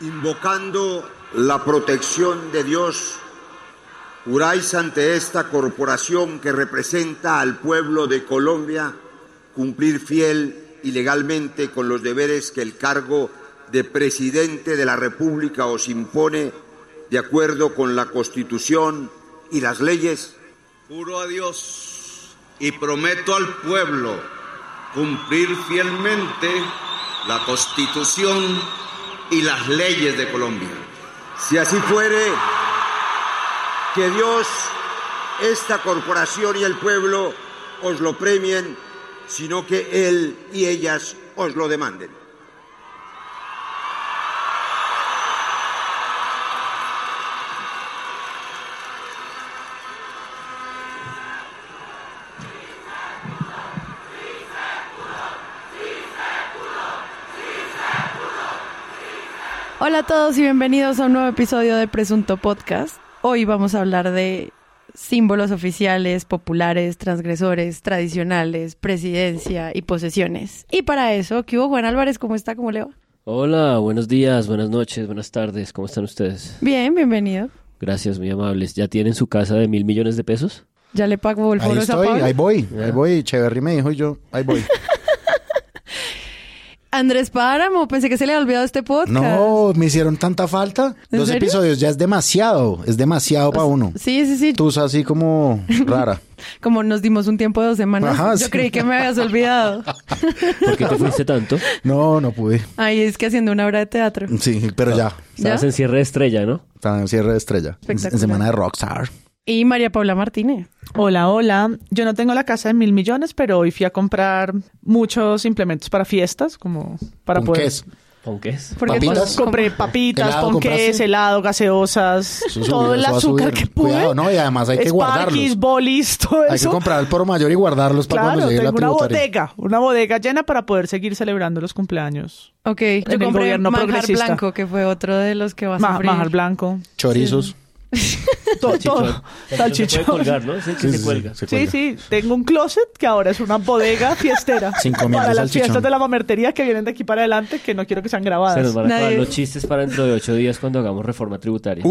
Invocando la protección de Dios, juráis ante esta corporación que representa al pueblo de Colombia cumplir fiel y legalmente con los deberes que el cargo de presidente de la República os impone de acuerdo con la Constitución y las leyes. Juro a Dios y prometo al pueblo cumplir fielmente la Constitución y las leyes de Colombia. Si así fuere, que Dios, esta corporación y el pueblo os lo premien, sino que Él y ellas os lo demanden. Hola a todos y bienvenidos a un nuevo episodio de Presunto Podcast. Hoy vamos a hablar de símbolos oficiales, populares, transgresores, tradicionales, presidencia y posesiones. Y para eso, ¿qué hubo Juan Álvarez? ¿Cómo está? ¿Cómo le va? Hola, buenos días, buenas noches, buenas tardes, ¿cómo están ustedes? Bien, bienvenido. Gracias, muy amables. ¿Ya tienen su casa de mil millones de pesos? Ya le pago el Ahí foro estoy, ahí voy, ahí voy. Cheverry me dijo y yo, ahí voy. Andrés Páramo, pensé que se le había olvidado este podcast. No, me hicieron tanta falta. ¿En Dos serio? episodios ya es demasiado, es demasiado para uno. Sí, sí, sí. Tú así como rara. Como nos dimos un tiempo de dos semanas, Ajá, yo sí. creí que me habías olvidado. ¿Por qué te fuiste tanto? No, no pude. Ay, es que haciendo una obra de teatro. Sí, pero ya. Estabas ¿Ya? en cierre de estrella, ¿no? Está en cierre de estrella. En, en semana de Rockstar. Y María Paula Martínez. Hola, hola. Yo no tengo la casa de mil millones, pero hoy fui a comprar muchos implementos para fiestas, como para poder. Ponqués. ¿Ponqués? Porque Papitas. pues, Compré papitas, ¿Helado ponqués, compraste? helado, gaseosas, Eso todo subió, el eso azúcar que pude. Cuidado, ¿no? Y además hay que Sparkies, guardarlos. bolis, todo Hay que eso. comprar el por mayor y guardarlos para Claro, cuando llegue la tengo una tributaria. bodega, una bodega llena para poder seguir celebrando los cumpleaños. Ok, yo el compré gobierno manjar blanco, que fue otro de los que va a Ma- sufrir. Majar blanco. Chorizos. To- todo. Se Salchichón. puede colgar, ¿no? Sí, Sí, se sí, cuelga. se Sí, cuelga. sí, tengo un closet que ahora es una bodega fiestera. Cinco mil para las fiestas de la mamertería que vienen de aquí para adelante, que no quiero que sean grabadas. Se nos van a acabar Nadie- los chistes para dentro de ocho días cuando hagamos reforma tributaria.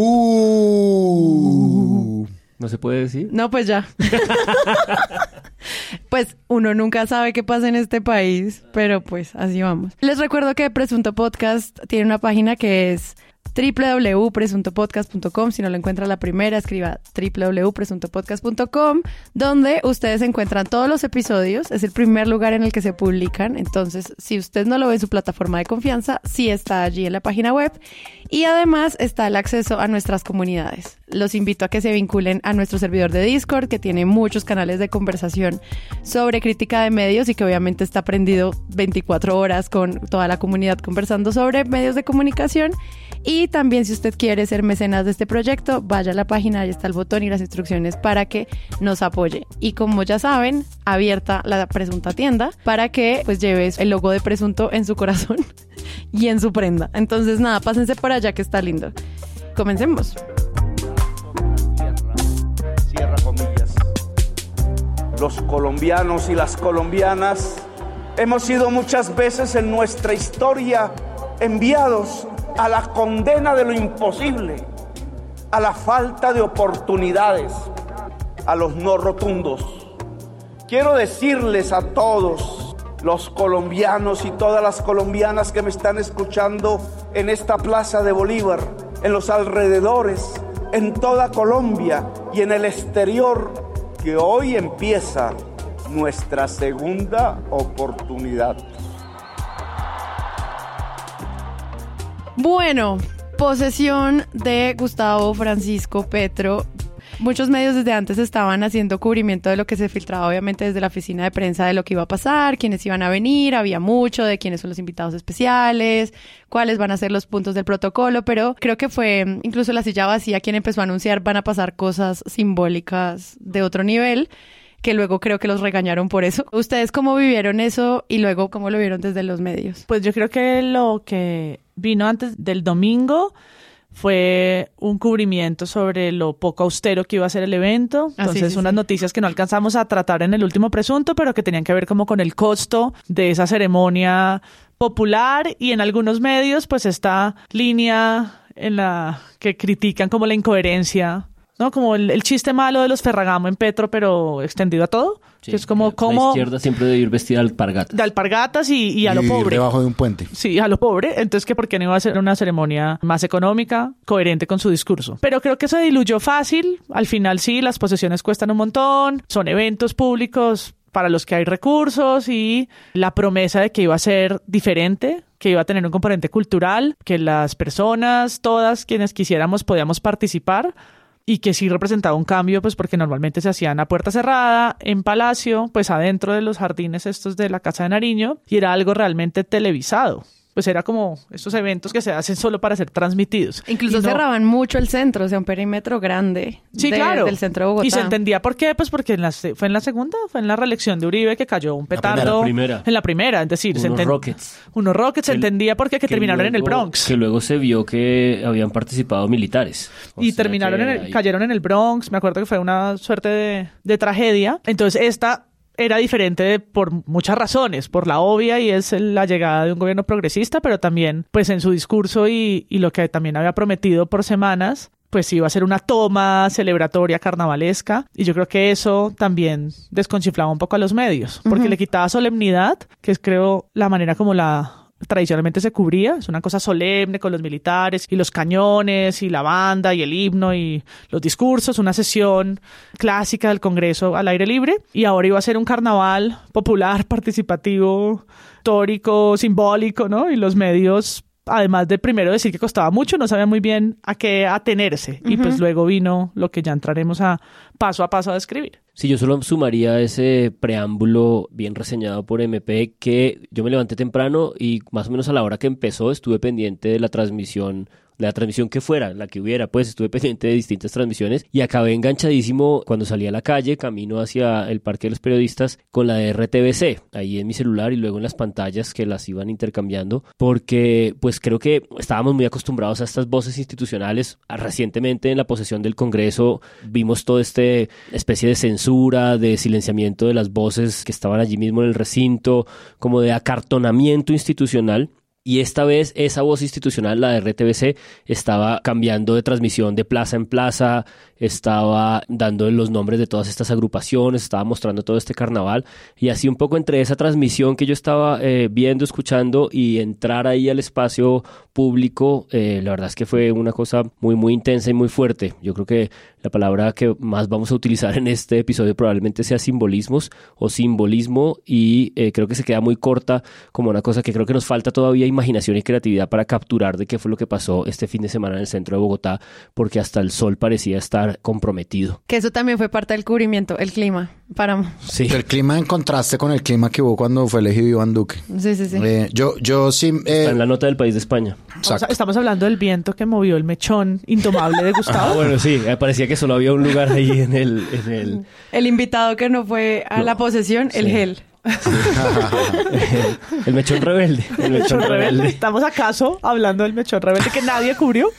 Uh. ¿No se puede decir? No, pues ya. pues uno nunca sabe qué pasa en este país, pero pues así vamos. Les recuerdo que Presunto Podcast tiene una página que es www.presuntopodcast.com. Si no lo encuentra la primera, escriba www.presuntopodcast.com, donde ustedes encuentran todos los episodios. Es el primer lugar en el que se publican. Entonces, si usted no lo ve en su plataforma de confianza, sí está allí en la página web. Y además está el acceso a nuestras comunidades. Los invito a que se vinculen a nuestro servidor de Discord, que tiene muchos canales de conversación sobre crítica de medios y que obviamente está prendido 24 horas con toda la comunidad conversando sobre medios de comunicación. Y también si usted quiere ser mecenas de este proyecto, vaya a la página, ahí está el botón y las instrucciones para que nos apoye. Y como ya saben, abierta la presunta tienda para que pues lleves el logo de presunto en su corazón y en su prenda. Entonces nada, pásense por allá que está lindo. Comencemos. Los colombianos y las colombianas hemos sido muchas veces en nuestra historia enviados a la condena de lo imposible, a la falta de oportunidades, a los no rotundos. Quiero decirles a todos los colombianos y todas las colombianas que me están escuchando en esta plaza de Bolívar, en los alrededores, en toda Colombia y en el exterior, que hoy empieza nuestra segunda oportunidad. Bueno, posesión de Gustavo Francisco Petro. Muchos medios desde antes estaban haciendo cubrimiento de lo que se filtraba obviamente desde la oficina de prensa de lo que iba a pasar, quiénes iban a venir, había mucho de quiénes son los invitados especiales, cuáles van a ser los puntos del protocolo, pero creo que fue incluso la silla vacía quien empezó a anunciar van a pasar cosas simbólicas de otro nivel que luego creo que los regañaron por eso. ¿Ustedes cómo vivieron eso y luego cómo lo vieron desde los medios? Pues yo creo que lo que vino antes del domingo fue un cubrimiento sobre lo poco austero que iba a ser el evento. Ah, sí, Entonces, sí, unas sí. noticias que no alcanzamos a tratar en el último presunto, pero que tenían que ver como con el costo de esa ceremonia popular y en algunos medios pues esta línea en la que critican como la incoherencia, ¿no? Como el, el chiste malo de los Ferragamo en Petro, pero extendido a todo. Sí, que es como, la como izquierda siempre debe ir vestida al alpargatas. de alpargatas y, y a lo pobre. debajo de un puente. Sí, a lo pobre. Entonces, que por qué no iba a ser una ceremonia más económica, coherente con su discurso. Pero creo que se diluyó fácil. Al final sí, las posesiones cuestan un montón. Son eventos públicos para los que hay recursos y la promesa de que iba a ser diferente, que iba a tener un componente cultural, que las personas, todas quienes quisiéramos, podíamos participar y que sí representaba un cambio, pues porque normalmente se hacían a puerta cerrada, en palacio, pues adentro de los jardines estos de la Casa de Nariño, y era algo realmente televisado. Pues era como estos eventos que se hacen solo para ser transmitidos. Incluso Y no- cerraban mucho el centro, o sea, un perímetro grande Sí, de- claro. del centro de Bogotá. Y se entendía por qué, pues porque en la, se- fue en la segunda, fue en la reelección de Uribe que cayó un petardo. La primera. En la primera, es decir, se Unos enten- rockets. Unos rockets se entendía por qué que, que terminaron en el Bronx. Que luego se vio que habían participado militares. O y terminaron en el, cayeron en el Bronx. Me acuerdo que fue una suerte de, de tragedia. Entonces, esta era diferente por muchas razones, por la obvia y es la llegada de un gobierno progresista, pero también, pues en su discurso y, y lo que también había prometido por semanas, pues iba a ser una toma celebratoria carnavalesca. Y yo creo que eso también desconchiflaba un poco a los medios, porque le quitaba solemnidad, que es creo la manera como la tradicionalmente se cubría, es una cosa solemne con los militares y los cañones y la banda y el himno y los discursos, una sesión clásica del Congreso al aire libre y ahora iba a ser un carnaval popular, participativo, histórico, simbólico, ¿no? Y los medios además de primero decir que costaba mucho, no sabían muy bien a qué atenerse. Y pues luego vino lo que ya entraremos a paso a paso a describir. Sí, yo solo sumaría ese preámbulo bien reseñado por MP que yo me levanté temprano y más o menos a la hora que empezó estuve pendiente de la transmisión la transmisión que fuera, la que hubiera, pues estuve pendiente de distintas transmisiones y acabé enganchadísimo cuando salí a la calle, camino hacia el Parque de los Periodistas con la de RTBC, ahí en mi celular y luego en las pantallas que las iban intercambiando, porque pues creo que estábamos muy acostumbrados a estas voces institucionales. Recientemente en la posesión del Congreso vimos toda esta especie de censura, de silenciamiento de las voces que estaban allí mismo en el recinto, como de acartonamiento institucional. Y esta vez esa voz institucional, la de RTBC, estaba cambiando de transmisión de plaza en plaza, estaba dando los nombres de todas estas agrupaciones, estaba mostrando todo este carnaval. Y así un poco entre esa transmisión que yo estaba eh, viendo, escuchando y entrar ahí al espacio público, eh, la verdad es que fue una cosa muy, muy intensa y muy fuerte. Yo creo que la palabra que más vamos a utilizar en este episodio probablemente sea simbolismos o simbolismo y eh, creo que se queda muy corta como una cosa que creo que nos falta todavía imaginación y creatividad para capturar de qué fue lo que pasó este fin de semana en el centro de Bogotá porque hasta el sol parecía estar comprometido. Que eso también fue parte del cubrimiento, el clima. Para... Sí. El clima en contraste con el clima que hubo cuando fue elegido Iván Duque. Sí, sí, sí. Eh, yo, yo sí. eh, Está en la nota del país de España. A- estamos hablando del viento que movió el mechón indomable de Ah, Gustavo. bueno, sí, me parecía que solo había un lugar ahí en el... En el El invitado que no fue a No. la posesión, el Sí. gel. el mechón rebelde. El mechón rebelde. ¿Estamos acaso hablando del mechón rebelde que nadie cubrió?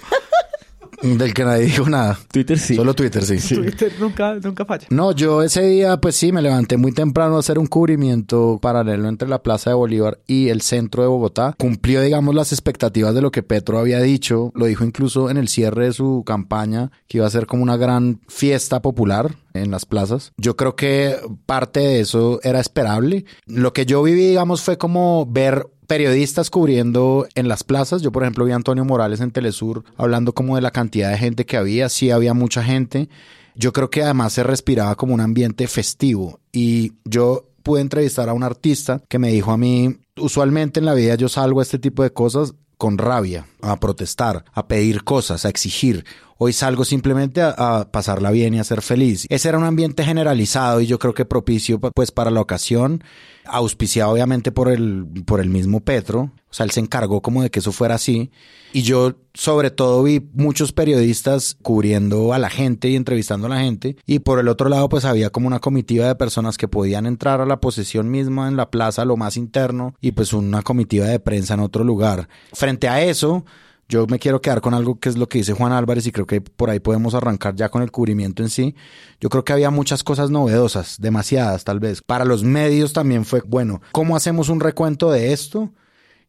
Del que nadie dijo nada. Twitter sí. Solo Twitter, sí. Twitter nunca, nunca falla. No, yo ese día, pues sí, me levanté muy temprano a hacer un cubrimiento paralelo entre la Plaza de Bolívar y el centro de Bogotá. Cumplió, digamos, las expectativas de lo que Petro había dicho. Lo dijo incluso en el cierre de su campaña, que iba a ser como una gran fiesta popular en las plazas. Yo creo que parte de eso era esperable. Lo que yo viví, digamos, fue como ver periodistas cubriendo en las plazas. Yo, por ejemplo, vi a Antonio Morales en Telesur hablando como de la cantidad de gente que había. Sí, había mucha gente. Yo creo que además se respiraba como un ambiente festivo. Y yo pude entrevistar a un artista que me dijo a mí, usualmente en la vida yo salgo a este tipo de cosas con rabia, a protestar, a pedir cosas, a exigir. Hoy salgo simplemente a, pasarla bien y a ser feliz. Ese era un ambiente generalizado y yo creo que propicio pues para la ocasión, auspiciado obviamente por el, por el mismo Petro. O sea, él se encargó como de que eso fuera así. Y yo sobre todo vi muchos periodistas cubriendo a la gente y entrevistando a la gente. Y por el otro lado pues había como una comitiva de personas que podían entrar a la posesión misma en la plaza, lo más interno, y pues una comitiva de prensa en otro lugar. Frente a eso, yo me quiero quedar con algo que es lo que dice Juan Álvarez y creo que por ahí podemos arrancar ya con el cubrimiento en sí. Yo creo que había muchas cosas novedosas, demasiadas tal vez. Para los medios también fue, bueno, ¿cómo hacemos un recuento de esto?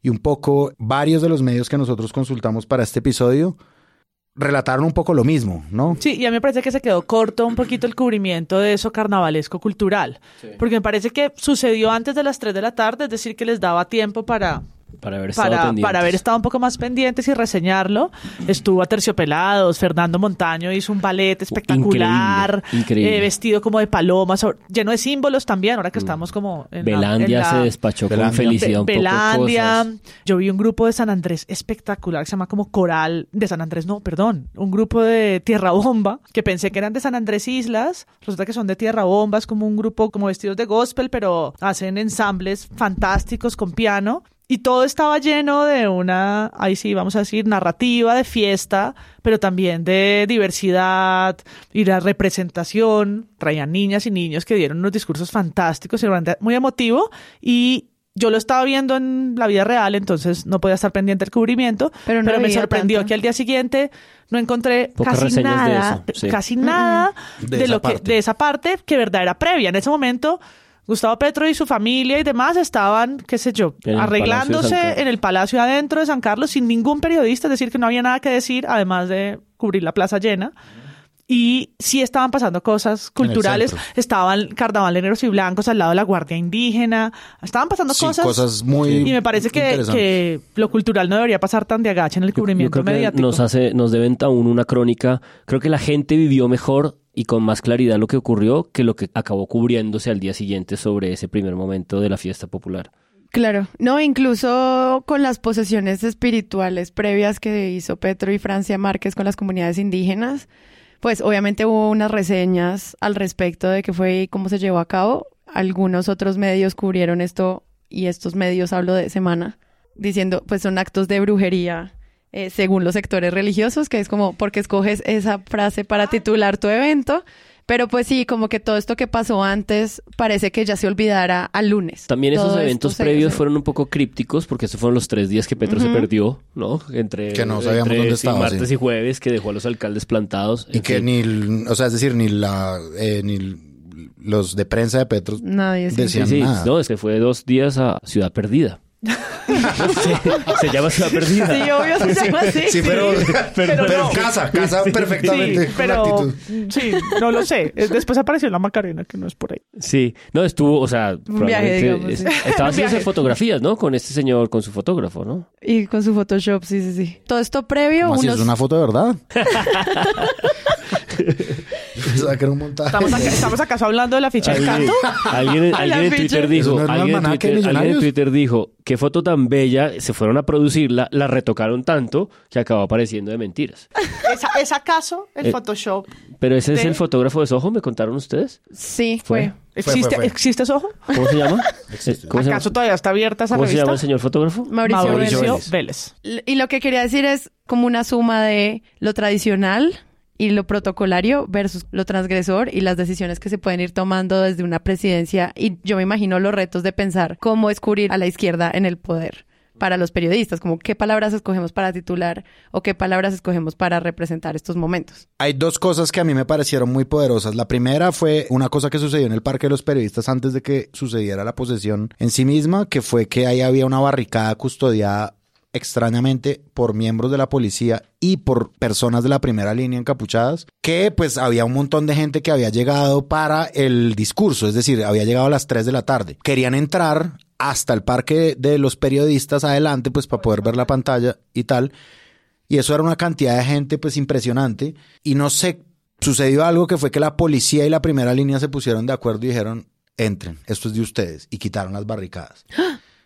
y un poco varios de los medios que nosotros consultamos para este episodio relataron un poco lo mismo, ¿no? Sí, y a mí me parece que se quedó corto un poquito el cubrimiento de eso carnavalesco cultural, porque me parece que sucedió antes de las 3 de la tarde, es decir, que les daba tiempo para Para haber estado para, para haber estado un poco más pendientes y reseñarlo. Estuvo a Terciopelados, Fernando Montaño hizo un ballet espectacular, Increíble, increíble. eh, vestido como de paloma, lleno de símbolos también, ahora que estamos como en la- en Belandia la- se despachó con Belandia. felicidad un Be- poco de Belandia. cosas. Yo vi un grupo de San Andrés espectacular que se llama como Coral de San Andrés, no, perdón, un grupo de Tierra Bomba que pensé que eran de San Andrés Islas, resulta que son de Tierra Bomba, es como un grupo como vestidos de gospel, pero hacen ensambles fantásticos con piano. Y todo estaba lleno de una, ahí sí, vamos a decir, narrativa de fiesta, pero también de diversidad y la representación. Traían niñas y niños que dieron unos discursos fantásticos y realmente muy emotivo. Y yo lo estaba viendo en la vida real, entonces no podía estar pendiente del cubrimiento, Pero pero, no me veía sorprendió tanto. que al día siguiente no encontré Pocas casi de nada, eso, sí. casi nada De de, lo que de esa parte que verdad era previa. En ese momento Gustavo Petro y su familia y demás estaban, qué sé yo, En arreglándose en el palacio adentro de San Carlos sin ningún periodista, es decir, que no había nada que decir, además de cubrir la plaza llena. Y sí estaban pasando cosas culturales. Estaban carnaval de negros y blancos al lado de la Guardia Indígena. Estaban pasando Sí, cosas. cosas muy Y me parece que, que lo cultural no debería pasar tan de agache en el Yo- Yo cubrimiento que mediático. nos hace, nos deben aún una crónica. Creo que la gente vivió mejor y con más claridad lo que ocurrió que lo que acabó cubriéndose al día siguiente sobre ese primer momento de la fiesta popular. Claro, no, incluso con las posesiones espirituales previas que hizo Petro y Francia Márquez con las comunidades indígenas, pues obviamente hubo unas reseñas al respecto de qué fue y cómo se llevó a cabo. Algunos otros medios cubrieron esto y estos medios hablo de semana diciendo pues son actos de brujería eh, según los sectores religiosos, que es como porque escoges esa frase para titular tu evento. Pero pues sí, como que todo esto que pasó antes parece que ya se olvidara al lunes. También esos Todo eventos previos se- fueron un poco crípticos porque esos fueron los tres días que Petro se perdió, ¿no? Entre, Que no sabíamos entre, dónde sí, estaba, martes sí. y jueves que dejó a los alcaldes plantados. Y que fin. ni, el- o sea, es decir, ni la, eh, ni los de prensa de Petro Nadie decían sí, nada. no, es que fue dos días a Ciudad Perdida. Se, se llama Ciudad Perdida. Sí, obvio se llama así. Sí, pero, pero, Pero no. casa, casa perfectamente Sí, con pero actitud. sí, no lo sé. Es- Después apareció la Macarena, que no es por ahí. Sí, no, estuvo, o sea, Un viaje, probablemente digamos, es- estaba haciendo viaje. fotografías, ¿no? Con este señor, con su fotógrafo, ¿no? Y con su Photoshop, sí, sí, sí. Todo esto previo, unos... ¿Es una foto de verdad? Yo pensaba que era un montaje. ¿Estamos, acá- ¿estamos acaso hablando de la ficha del Alguien, canto? alguien, en. Twitter ¿Eso dijo, no alguien en de Twitter, alguien en millonarios? Twitter dijo, qué foto tan bella, se fueron a producirla, la retocaron tanto que acabó apareciendo de mentiras. ¿Es, es acaso el Eh, Photoshop? Pero ese es ¿De? el fotógrafo de Soho, ¿me contaron ustedes? Sí, Fue. fue. ¿Existe, fue. ¿existe eso? ¿Cómo se llama? ¿Cómo se llama, ¿Acaso todavía está abierta esa ¿Cómo se llama el señor fotógrafo? Mauricio, Mauricio Vélez. Y lo que quería decir es como una suma de lo tradicional y lo protocolario versus lo transgresor y las decisiones que se pueden ir tomando desde una presidencia. Y yo me imagino los retos de pensar cómo escurrir a la izquierda en el poder para los periodistas, como qué palabras escogemos para titular o qué palabras escogemos para representar estos momentos. Hay dos cosas que a mí me parecieron muy poderosas. La primera fue una cosa que sucedió en el Parque de los Periodistas antes de que sucediera la posesión en sí misma, que fue que ahí había una barricada custodiada extrañamente por miembros de la policía y por personas de la primera línea encapuchadas, que pues había un montón de gente que había llegado para el discurso, es decir, había llegado a las 3 de la tarde. Querían entrar hasta el parque de los periodistas adelante, pues para poder ver la pantalla y tal. Y eso era una cantidad de gente pues impresionante. Y no sé, sucedió algo que fue que la policía y la primera línea se pusieron de acuerdo y dijeron, entren, esto es de ustedes. Y quitaron las barricadas.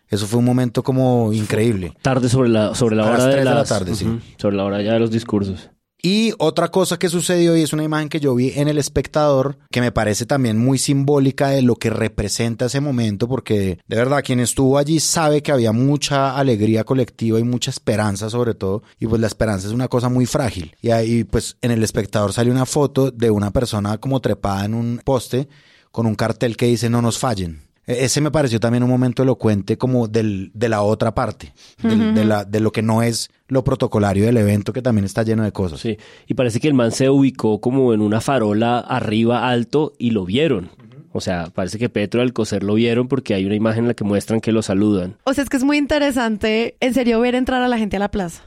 Eso fue un momento como increíble. Tarde sobre la, sobre la A hora las de, de la tarde, sí. Sobre la hora ya de los discursos. Y otra cosa que sucedió y es una imagen que yo vi en El Espectador que me parece también muy simbólica de lo que representa ese momento porque de verdad quien estuvo allí sabe que había mucha alegría colectiva y mucha esperanza sobre todo y pues la esperanza es una cosa muy frágil y ahí pues en El Espectador sale una foto de una persona como trepada en un poste con un cartel que dice no nos fallen. E- Ese me pareció también un momento elocuente como del, de la otra parte, del- de, la, de lo que no es lo protocolario del evento que también está lleno de cosas. Sí. Y parece que el man se ubicó como en una farola arriba alto y lo vieron. O sea, parece que Petro al coser lo vieron porque hay una imagen en la que muestran que lo saludan. O sea, es que es muy interesante, en serio, ver entrar a la gente a la plaza.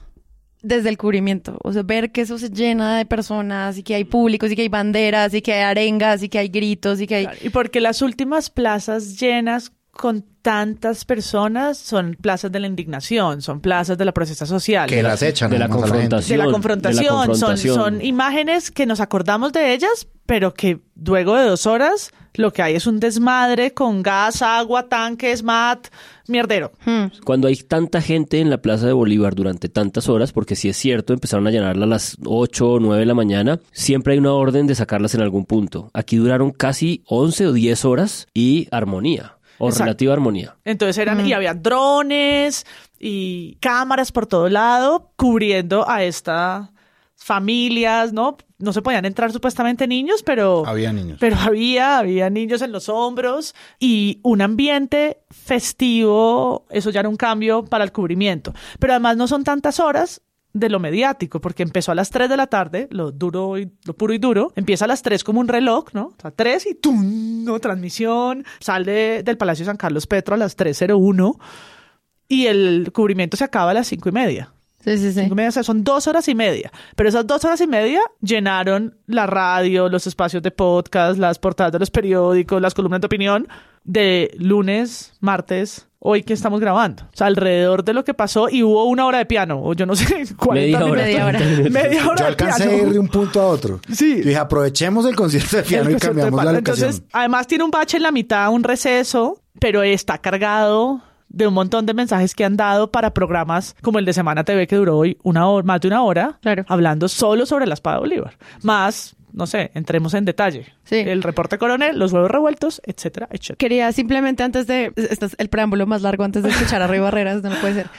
Desde el cubrimiento. O sea, ver que eso se llena de personas y que hay públicos y que hay banderas y que hay arengas y que hay gritos y que hay... Claro, Y porque las últimas plazas llenas con tantas personas son plazas de la indignación, son plazas de la protesta social. Que las echan la confrontación. de la confrontación. de la confrontación. Son, son imágenes que nos acordamos de ellas, pero que luego de dos horas lo que hay es un desmadre con gas, agua, tanques, mat, mierdero. Hmm. Cuando hay tanta gente en la Plaza de Bolívar durante tantas horas, porque si es cierto, empezaron a llenarla a las 8 o 9 de la mañana, siempre hay una orden de sacarlas en algún punto. Aquí duraron casi 11 o 10 horas y armonía, o Exacto. relativa armonía. Entonces eran, y había drones y cámaras por todo lado cubriendo a estas familias, ¿no? No se podían entrar supuestamente niños, pero Había niños. pero había, había niños en los hombros y un ambiente festivo, eso ya era un cambio para el cubrimiento. Pero además no son tantas horas de lo mediático, porque empezó a las 3 de la tarde, lo duro y lo puro y duro, empieza a las 3 como un reloj, ¿no? O sea, 3 y ¡tum! ¿no? Transmisión, sale del Palacio San Carlos Petro a las 3.01 y el cubrimiento se acaba a las 5 y media. Sí, sí, sí. Cinco y media, o sea, son dos horas y media. Pero esas dos horas y media llenaron la radio, los espacios de podcast, las portadas de los periódicos, las columnas de opinión de lunes, martes, hoy que estamos grabando. O sea, alrededor de lo que pasó y hubo una hora de piano, o yo no sé, 40 Media hora. Media hora. Media hora Yo de alcancé a piano. ir de un punto a otro. Sí. Yo dije, aprovechemos el concierto de piano y concierto de cambiamos la locación. Entonces, además tiene un bache en la mitad, un receso, pero está cargado de un montón de mensajes que han dado para programas como el de Semana TV que duró hoy una hora, más de una hora, Claro. hablando solo sobre la espada de Bolívar. Más, no sé, entremos en detalle. Sí. El reporte coronel, los huevos revueltos, etcétera, etcétera. Quería simplemente antes de... Este es el preámbulo más largo antes de escuchar a Rey Barreras, no puede ser.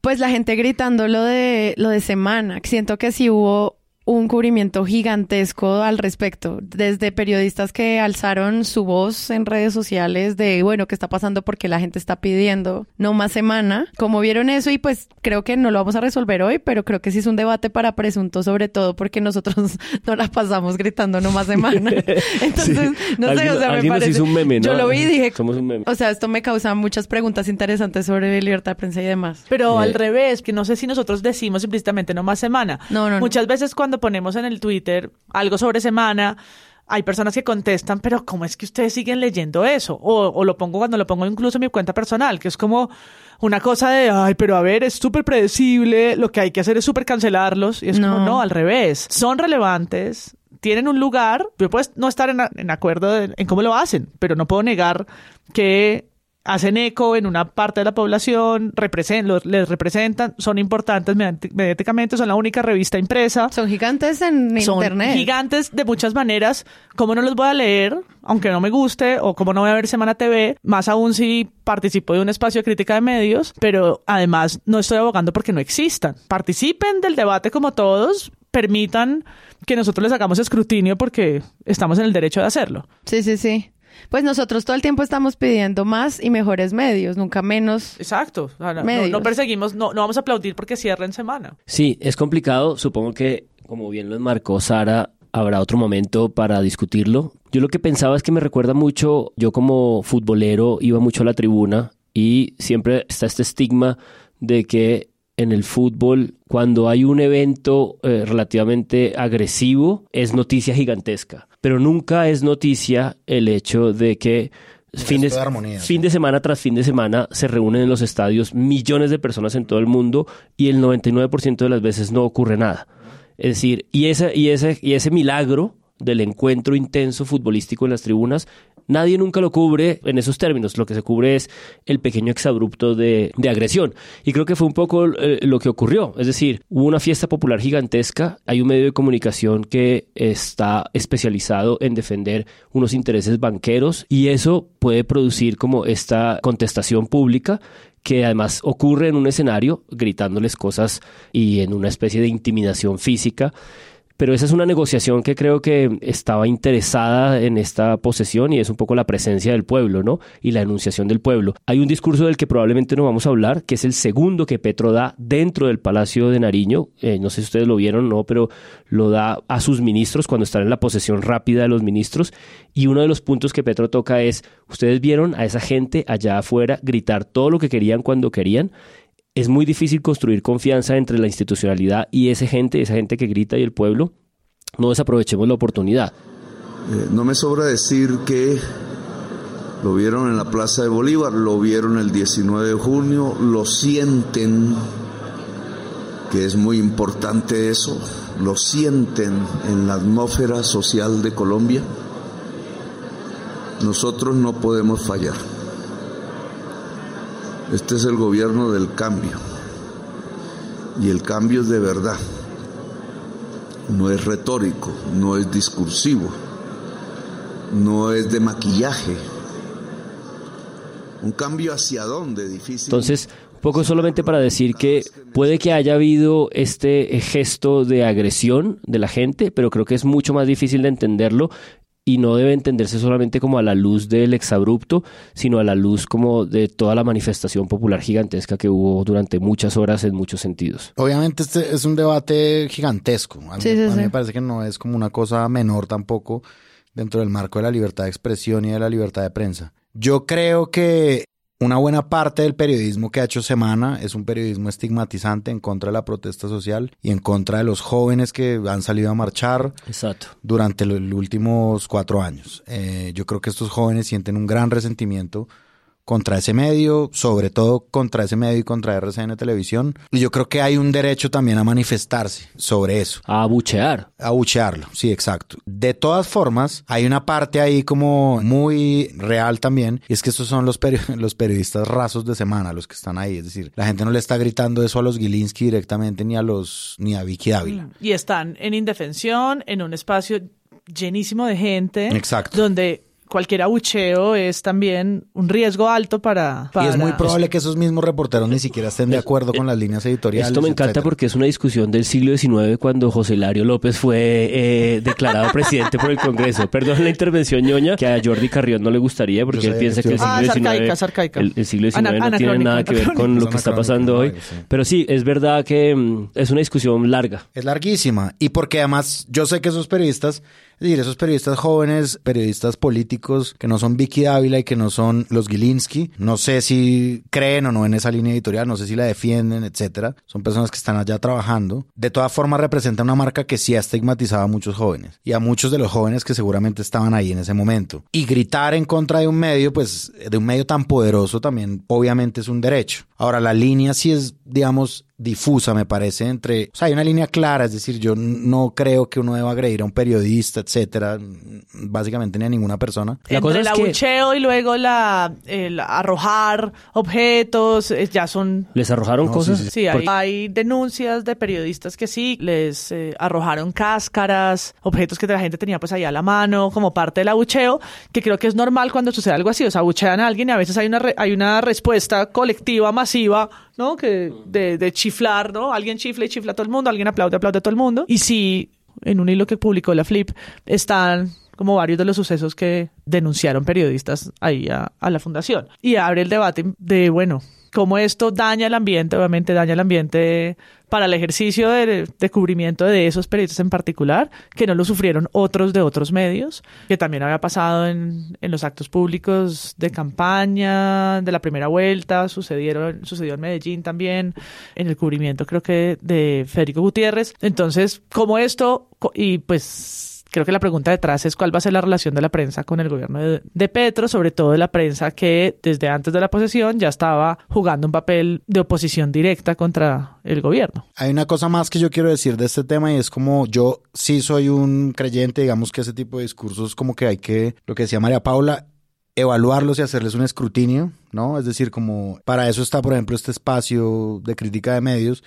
Pues la gente gritando lo de, lo de semana. Siento que sí hubo un cubrimiento gigantesco al respecto, desde periodistas que alzaron su voz en redes sociales de, bueno, ¿qué está pasando? Porque la gente está pidiendo no más semana. Como vieron eso y pues creo que no lo vamos a resolver hoy, pero creo que sí es un debate para presuntos sobre todo porque nosotros no la pasamos gritando no más semana. Entonces, no sé, Alguien- o sea, me parece... hizo un meme, ¿no? Yo lo vi y dije, Somos un meme. o sea, esto me causa muchas preguntas interesantes sobre libertad de prensa y demás. Pero al revés, que no sé si nosotros decimos implícitamente no más semana. No, no, no. Muchas veces cuando ponemos en el Twitter algo sobre semana, hay personas que contestan, pero ¿cómo es que ustedes siguen leyendo eso? O, o lo pongo cuando lo pongo incluso en mi cuenta personal, que es como una cosa de, ay, pero a ver, es súper predecible, lo que hay que hacer es súper cancelarlos. Y es como, No. no, al revés. Son relevantes, tienen un lugar, yo puedo no estar en, en acuerdo de- en cómo lo hacen, pero no puedo negar que hacen eco en una parte de la población, represen- los- les representan, son importantes mediáticamente, son la única revista impresa. Son gigantes en Son internet. gigantes de muchas maneras. ¿Cómo no los voy a leer? Aunque no me guste, o cómo no voy a ver Semana TV, más aún si participo de un espacio de crítica de medios, pero además no estoy abogando porque no existan. Participen del debate como todos, permitan que nosotros les hagamos escrutinio porque estamos en el derecho de hacerlo. Sí, sí, sí. Pues nosotros todo el tiempo estamos pidiendo más y mejores medios, nunca menos. Exacto. O sea, no, Medios. no perseguimos, no, no vamos a aplaudir porque cierren semana. Sí, es complicado. Supongo que, como bien lo enmarcó Sara, habrá otro momento para discutirlo. Yo lo que pensaba es que me recuerda mucho, yo como futbolero iba mucho a la tribuna y siempre está este estigma de que en el fútbol, cuando hay un evento eh, relativamente agresivo, es noticia gigantesca. Pero nunca es noticia el hecho de que fin de, de armonía, fin de semana tras fin de semana se reúnen en los estadios millones de personas en todo el mundo y el 99% de las veces no ocurre nada. Es decir, y ese, y ese, y ese milagro del encuentro intenso futbolístico en las tribunas, nadie nunca lo cubre en esos términos. Lo que se cubre es el pequeño exabrupto de, de agresión. Y creo que fue un poco eh, lo que ocurrió. Es decir, hubo una fiesta popular gigantesca, hay un medio de comunicación que está especializado en defender unos intereses banqueros y eso puede producir como esta contestación pública que además ocurre en un escenario gritándoles cosas y en una especie de intimidación física pero esa es una negociación que creo que estaba interesada en esta posesión y es un poco la presencia del pueblo, ¿no? Y la enunciación del pueblo. Hay un discurso del que probablemente no vamos a hablar, que es el segundo que Petro da dentro del Palacio de Nariño. Eh, no sé si ustedes lo vieron o no, pero lo da a sus ministros cuando están en la posesión rápida de los ministros. Y uno de los puntos que Petro toca es, ustedes vieron a esa gente allá afuera gritar todo lo que querían cuando querían es muy difícil construir confianza entre la institucionalidad y esa gente, esa gente que grita y el pueblo. No desaprovechemos la oportunidad. Eh, no me sobra decir que lo vieron en la Plaza de Bolívar, lo vieron el 19 de junio, lo sienten, que es muy importante eso, lo sienten en la atmósfera social de Colombia. Nosotros no podemos fallar. Este es el gobierno del cambio. Y el cambio es de verdad. No es retórico, no es discursivo, no es de maquillaje. Un cambio hacia dónde, difícil. Entonces, poco solamente para decir que puede que haya habido este gesto de agresión de la gente, pero creo que es mucho más difícil de entenderlo y no debe entenderse solamente como a la luz del exabrupto, sino a la luz como de toda la manifestación popular gigantesca que hubo durante muchas horas en muchos sentidos. Obviamente este es un debate gigantesco. A mí, a mí me parece que no es como una cosa menor tampoco dentro del marco de la libertad de expresión y de la libertad de prensa. Yo creo que una buena parte del periodismo que ha hecho Semana es un periodismo estigmatizante en contra de la protesta social y en contra de los jóvenes que han salido a marchar Exacto. durante los últimos cuatro años. Eh, yo creo que estos jóvenes sienten un gran resentimiento contra ese medio, sobre todo contra ese medio y contra RCN Televisión. Y yo creo que hay un derecho también a manifestarse sobre eso. A abuchear. A abuchearlo, sí, exacto. De todas formas, hay una parte ahí como muy real también, y es que estos son los, peri los periodistas rasos de semana, los que están ahí. Es decir, la gente no le está gritando eso a los Gilinski directamente ni a los ni a Vicky Ávila. Y están en indefensión, en un espacio llenísimo de gente. Exacto. Donde cualquier abucheo es también un riesgo alto para, para... Y es muy probable que esos mismos reporteros ni siquiera estén de acuerdo con las líneas editoriales. Esto me encanta etcétera. porque es una discusión del siglo XIX cuando José Hilario López fue eh, declarado presidente por el Congreso. Perdón la intervención ñoña, que a Jordi Carrión no le gustaría porque él piensa que el Ah, siglo es XIX, arcaica, es arcaica. el, el siglo XIX Ana- no tiene nada que ver con lo que está pasando hoy. sí. Pero sí, es verdad que mm, es una discusión larga. Es larguísima. Y porque además yo sé que esos periodistas, es decir, esos periodistas jóvenes, periodistas políticos que no son Vicky Dávila y que no son los Gilinski, no sé si creen o no en esa línea editorial, no sé si la defienden, etcétera. Son personas que están allá trabajando. De todas formas representa una marca que sí ha estigmatizado a muchos jóvenes y a muchos de los jóvenes que seguramente estaban ahí en ese momento. Y gritar en contra de un medio, pues de un medio tan poderoso también obviamente es un derecho. Ahora la línea sí es, digamos, difusa, me parece, entre... O sea, hay una línea clara, es decir, yo no creo que uno deba agredir a un periodista, etcétera, básicamente ni a ninguna persona. La Entre cosa el es que- abucheo y luego la el arrojar objetos, eh, ya son... ¿Les arrojaron No, cosas? sí, sí. Sí, hay, hay denuncias de periodistas que sí, les eh, arrojaron cáscaras, objetos que la gente tenía pues ahí a la mano, como parte del abucheo, que creo que es normal cuando sucede algo así, o sea, abuchean a alguien y a veces hay una, re- hay una respuesta colectiva, masiva, ¿no? Que de, de chiflar, ¿no? Alguien chifla y chifla a todo el mundo, alguien aplaude, aplaude a todo el mundo. Y sí, en un hilo que publicó la Flip, están como varios de los sucesos que denunciaron periodistas ahí a, a la fundación. Y abre el debate de, bueno, cómo esto daña el ambiente, obviamente daña el ambiente para el ejercicio de, de cubrimiento de esos periodistas en particular, que no lo sufrieron otros de otros medios, que también había pasado en, en los actos públicos de campaña, de la primera vuelta, sucedieron, sucedió en Medellín también, en el cubrimiento creo que de Federico Gutiérrez. Entonces, como esto, y pues creo que la pregunta detrás es cuál va a ser la relación de la prensa con el gobierno de, Petro, sobre todo de la prensa que desde antes de la posesión ya estaba jugando un papel de oposición directa contra el gobierno. Hay una cosa más que yo quiero decir de este tema y es como yo sí soy un creyente, digamos que ese tipo de discursos como que hay que, lo que decía María Paula, evaluarlos y hacerles un escrutinio, ¿no? Es decir, como para eso está, por ejemplo, este espacio de crítica de medios,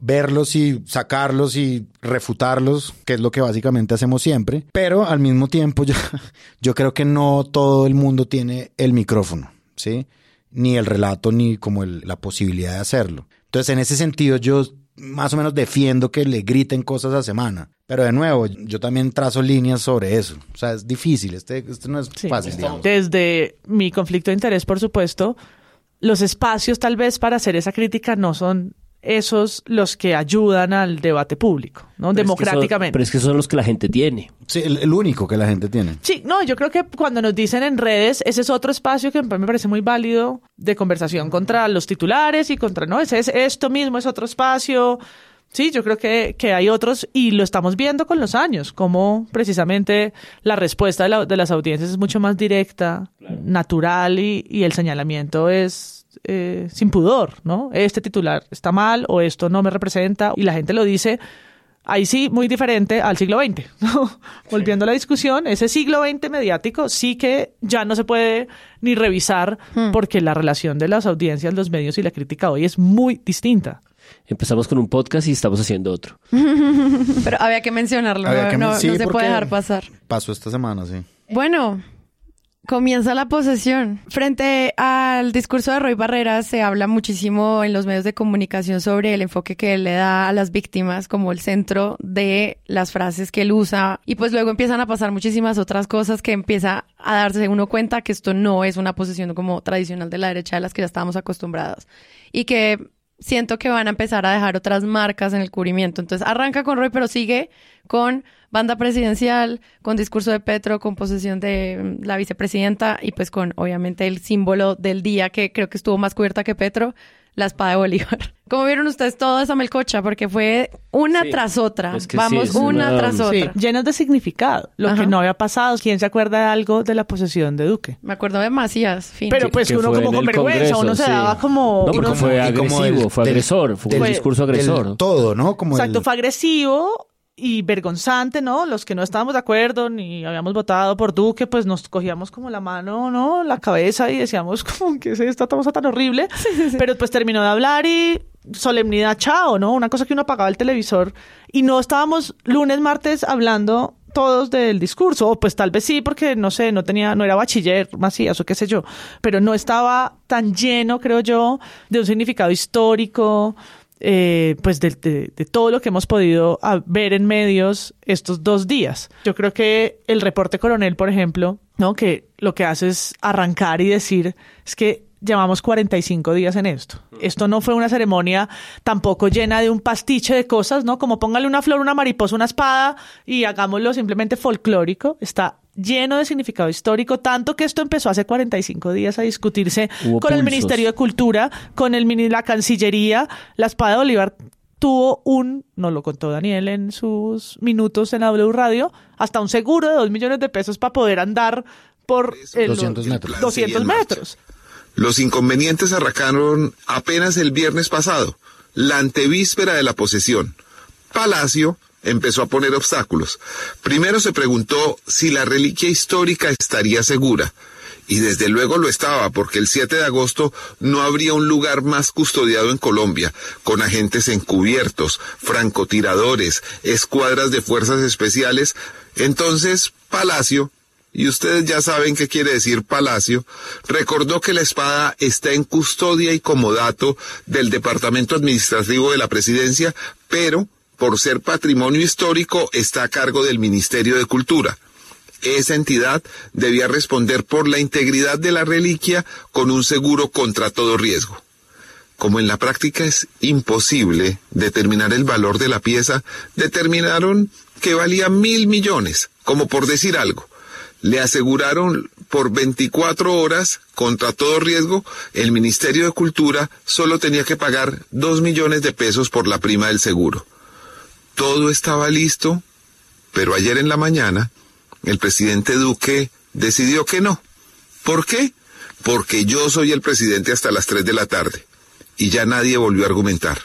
verlos y sacarlos y refutarlos, que es lo que básicamente hacemos siempre, pero al mismo tiempo yo, yo creo que no todo el mundo tiene el micrófono, ¿sí? Ni el relato, ni como el- la posibilidad de hacerlo. Entonces, en ese sentido, yo más o menos defiendo que le griten cosas a semana. Pero de nuevo, yo también trazo líneas sobre eso. O sea, es difícil, este, este no es Sí. fácil, digamos. Desde mi conflicto de interés, por supuesto, los espacios tal vez para hacer esa crítica no son esos los que ayudan al debate público, ¿no? Pero es que son- Democráticamente. pero es que son los que la gente tiene. Sí, el, el único que la gente tiene. Sí, no, yo creo que cuando nos dicen en redes, ese es otro espacio que me parece muy válido de conversación contra los titulares y contra, no, ese es esto mismo, es otro espacio. Sí, yo creo que, que hay otros y lo estamos viendo con los años, como precisamente la respuesta de, la- de las audiencias es mucho más directa, natural y, y el señalamiento es eh, sin pudor, ¿no? Este titular está mal o esto no me representa y la gente lo dice ahí sí, muy diferente al siglo XX. ¿no? Volviendo a la discusión, ese siglo XX mediático sí que ya no se puede ni revisar porque la relación de las audiencias, los medios y la crítica hoy es muy distinta. Empezamos con un podcast y estamos haciendo otro. Pero había que mencionarlo, Había no, que no- men- sí, no se puede dejar pasar. Pasó esta semana, sí. Bueno, comienza la posesión. Frente al discurso de Roy Barreras se habla muchísimo en los medios de comunicación sobre el enfoque que él le da a las víctimas como el centro de las frases que él usa y pues luego empiezan a pasar muchísimas otras cosas que empieza a darse uno cuenta que esto no es una posesión como tradicional de la derecha de las que ya estábamos acostumbrados y que siento que van a empezar a dejar otras marcas en el cubrimiento. Entonces arranca con Roy, pero sigue con banda presidencial, con discurso de Petro, con posesión de mm, la vicepresidenta y pues con obviamente el símbolo del día que creo que estuvo más cubierta que Petro, la espada de Bolívar. Como vieron ustedes toda esa melcocha, porque fue una Sí. tras otra. Es que Vamos sí, es una, una- tras Sí, otra. llenos de significado, lo Ajá. que no había pasado. ¿Quién se acuerda de algo de la posesión de Duque? Me acuerdo de Macías, fin. Pero pues que uno como con vergüenza, Congreso, uno se daba como... No, porque uno- fue agresivo, del- fue del- agresor, fue un del- discurso del agresor. todo, ¿no? Como Exacto, el- fue agresivo y vergonzante, ¿no? Los que no estábamos de acuerdo ni habíamos votado por Duque, pues nos cogíamos como la mano, ¿no? La cabeza y decíamos, como que es esta cosa tan horrible? Pero pues terminó de hablar y solemnidad, chao, ¿no? Una cosa que uno apagaba el televisor y no estábamos lunes, martes hablando todos del discurso, o pues tal vez sí, porque no sé, no tenía, no era bachiller, Macías o qué sé yo, pero no estaba tan lleno, creo yo, de un significado histórico, eh, pues de, de- de todo lo que hemos podido ah, ver en medios estos dos días. Yo creo que el reporte coronel, por ejemplo, ¿no? que lo que hace es arrancar y decir es que llevamos 45 días en esto. Esto no fue una ceremonia tampoco llena de un pastiche de cosas, ¿no? Como póngale una flor, una mariposa, una espada y hagámoslo simplemente folclórico. Está lleno de significado histórico, tanto que esto empezó hace 45 días a discutirse Hubo con el. Ministerio de Cultura, con el la Cancillería, la espada de Bolívar tuvo un, no lo contó Daniel en sus minutos en la W Radio, hasta un seguro de dos millones de pesos para poder andar por el- 200 metros. Plan 200 seguía en marcha. metros. Los inconvenientes arrancaron apenas el viernes pasado, la antevíspera de la posesión. Palacio empezó a poner obstáculos. Primero se preguntó si la reliquia histórica estaría segura. Y desde luego lo estaba, porque el 7 de agosto no habría un lugar más custodiado en Colombia, con agentes encubiertos, francotiradores, escuadras de fuerzas especiales. Entonces, Palacio y ustedes ya saben qué quiere decir Palacio, recordó que la espada está en custodia y comodato del Departamento Administrativo de la Presidencia, pero por ser patrimonio histórico está a cargo del Ministerio de Cultura. Esa entidad debía responder por la integridad de la reliquia con un seguro contra todo riesgo. Como en la práctica es imposible determinar el valor de la pieza, determinaron que valía mil millones, como por decir algo. Le aseguraron por 24 horas, contra todo riesgo, el Ministerio de Cultura solo tenía que pagar dos millones de pesos por la prima del seguro. Todo estaba listo, pero ayer en la mañana el presidente Duque decidió que no. ¿Por qué? Porque yo soy el presidente hasta las 3 de la tarde y ya nadie volvió a argumentar.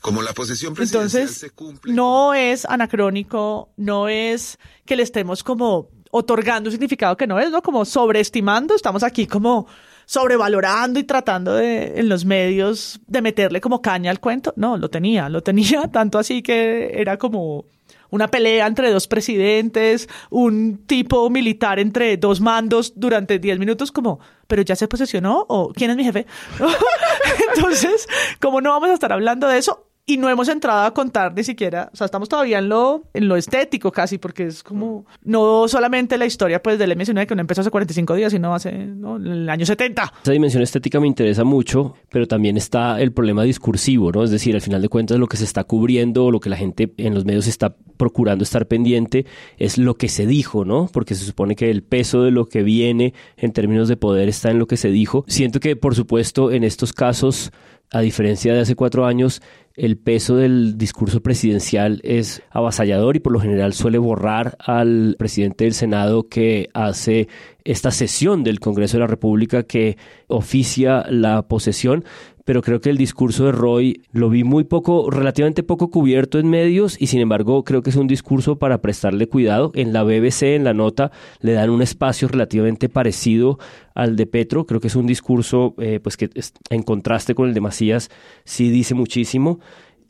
Como la posesión presidencial Entonces, se cumple. no es anacrónico, no es que le estemos como otorgando un significado que no es, ¿no? Como sobreestimando, estamos aquí como sobrevalorando y tratando de, en los medios, de meterle como caña al cuento. No, lo tenía, lo tenía, tanto así que era como una pelea entre dos presidentes, un tipo militar entre dos mandos durante 10 minutos, como, pero ya se posesionó, o quién es mi jefe. Entonces, como no vamos a estar hablando de eso, y no hemos entrado a contar ni siquiera, o sea, estamos todavía en lo, en lo estético casi, porque es como, no solamente la historia pues del M19 que no empezó hace 45 días, sino hace, ¿no? el año 70. Esa dimensión estética me interesa mucho, pero también está el problema discursivo, ¿no? Es decir, al final de cuentas lo que se está cubriendo lo que la gente en los medios está procurando estar pendiente es lo que se dijo, ¿no? Porque se supone que el peso de lo que viene en términos de poder está en lo que se dijo. Siento que, por supuesto, en estos casos a diferencia de hace cuatro años, el peso del discurso presidencial es avasallador y por lo general suele borrar al presidente del Senado que hace esta sesión del Congreso de la República que oficia la posesión, pero creo que el discurso de Roy lo vi muy poco, relativamente poco cubierto en medios y sin embargo creo que es un discurso para prestarle cuidado. En la BBC, en la nota, le dan un espacio relativamente parecido al de Petro. Creo que es un discurso eh, pues que en contraste con el de Macías sí dice muchísimo.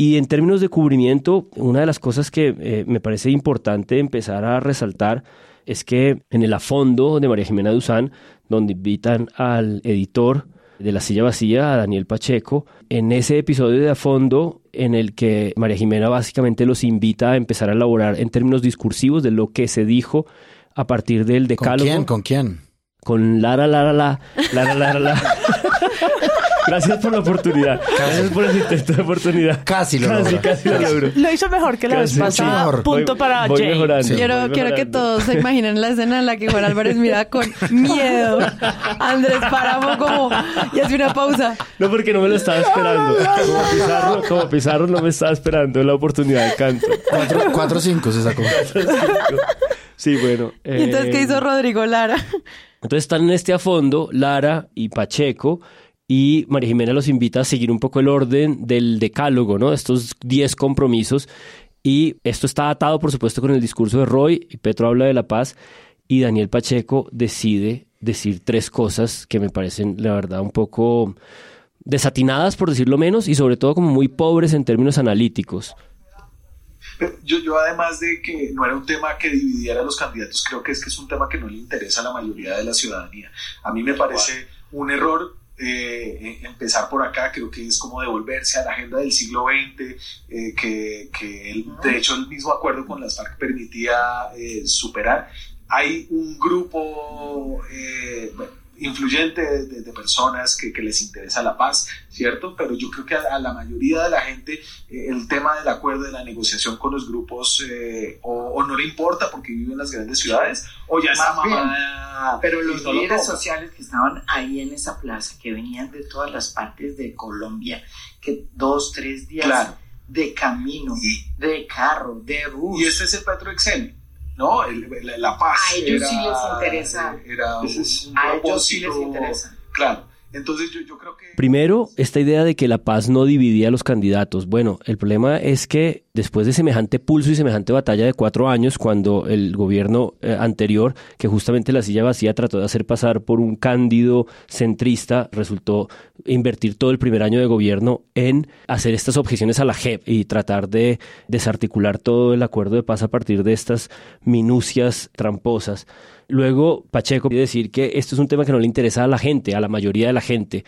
Y en términos de cubrimiento, una de las cosas que eh, me parece importante empezar a resaltar es que en el afondo de María Jimena Duzán, donde invitan al editor, de la silla vacía a Daniel Pacheco, en ese episodio de a fondo en el que María Jimena básicamente los invita a empezar a elaborar en términos discursivos de lo que se dijo a partir del decálogo. ¿Con quién? ¿Con quién? Con Lara, Lara, la, Lara, Lara, la. Gracias por la oportunidad. Gracias por el intento de oportunidad. Casi lo Casi, logró. casi lo logro. Lo hizo mejor que la vez Casi, pasada. mejor. Punto Voy- para voy Jay. mejorando, Sí. Quiero, voy quiero que todos se imaginen la escena en la que Juan Álvarez mira con miedo a Andrés Páramo como y hace una pausa. No, porque no me lo estaba esperando. Como Pizarro, como Pizarro no me estaba esperando la oportunidad de canto. Cuatro, cuatro cinco se sacó. Sí, bueno. Y entonces, ¿qué eh, hizo Rodrigo Lara? Entonces están en este a fondo Lara y Pacheco y María Jimena los invita a seguir un poco el orden del decálogo, ¿no? Estos 10 compromisos y esto está atado por supuesto con el discurso de Roy y Petro habla de la paz y Daniel Pacheco decide decir tres cosas que me parecen la verdad un poco desatinadas por decirlo menos y sobre todo como muy pobres en términos analíticos. Yo, yo además de que no era un tema que dividiera a los candidatos, creo que es que es un tema que no le interesa a la mayoría de la ciudadanía. A mí me parece un error eh, empezar por acá, creo que es como devolverse a la agenda del siglo XX, eh, que, que el- de hecho el mismo acuerdo con las FARC permitía eh, superar. Hay un grupo eh, bueno, influyente de, de- de personas que, que les interesa la paz, ¿cierto? Pero yo creo que a, a la mayoría de la gente eh, el tema del acuerdo, de la negociación con los grupos, eh, o, o no le importa porque vive en las grandes ciudades, o ya está mamada. Pero los no líderes sociales que estaban ahí en esa plaza, que venían de todas las partes de Colombia, que dos, tres días Claro. de camino, Y- de carro, de bus. Y este es el Petro Excel, ¿no? El- la, la paz. A ellos sí era- les interesa. Era es- un A ellos sí les interesa. Claro. Entonces yo, creo que... Primero, esta idea de que la paz no dividía a los candidatos. Bueno, el problema es que después de semejante pulso y semejante batalla de cuatro años, cuando el gobierno eh, anterior, que justamente la silla vacía trató de hacer pasar por un cándido centrista, resultó invertir todo el primer año de gobierno en hacer estas objeciones a la JEP y tratar de desarticular todo el acuerdo de paz a partir de estas minucias tramposas. Luego, Pacheco quiere decir que esto es un tema que no le interesa a la gente, a la mayoría de la gente.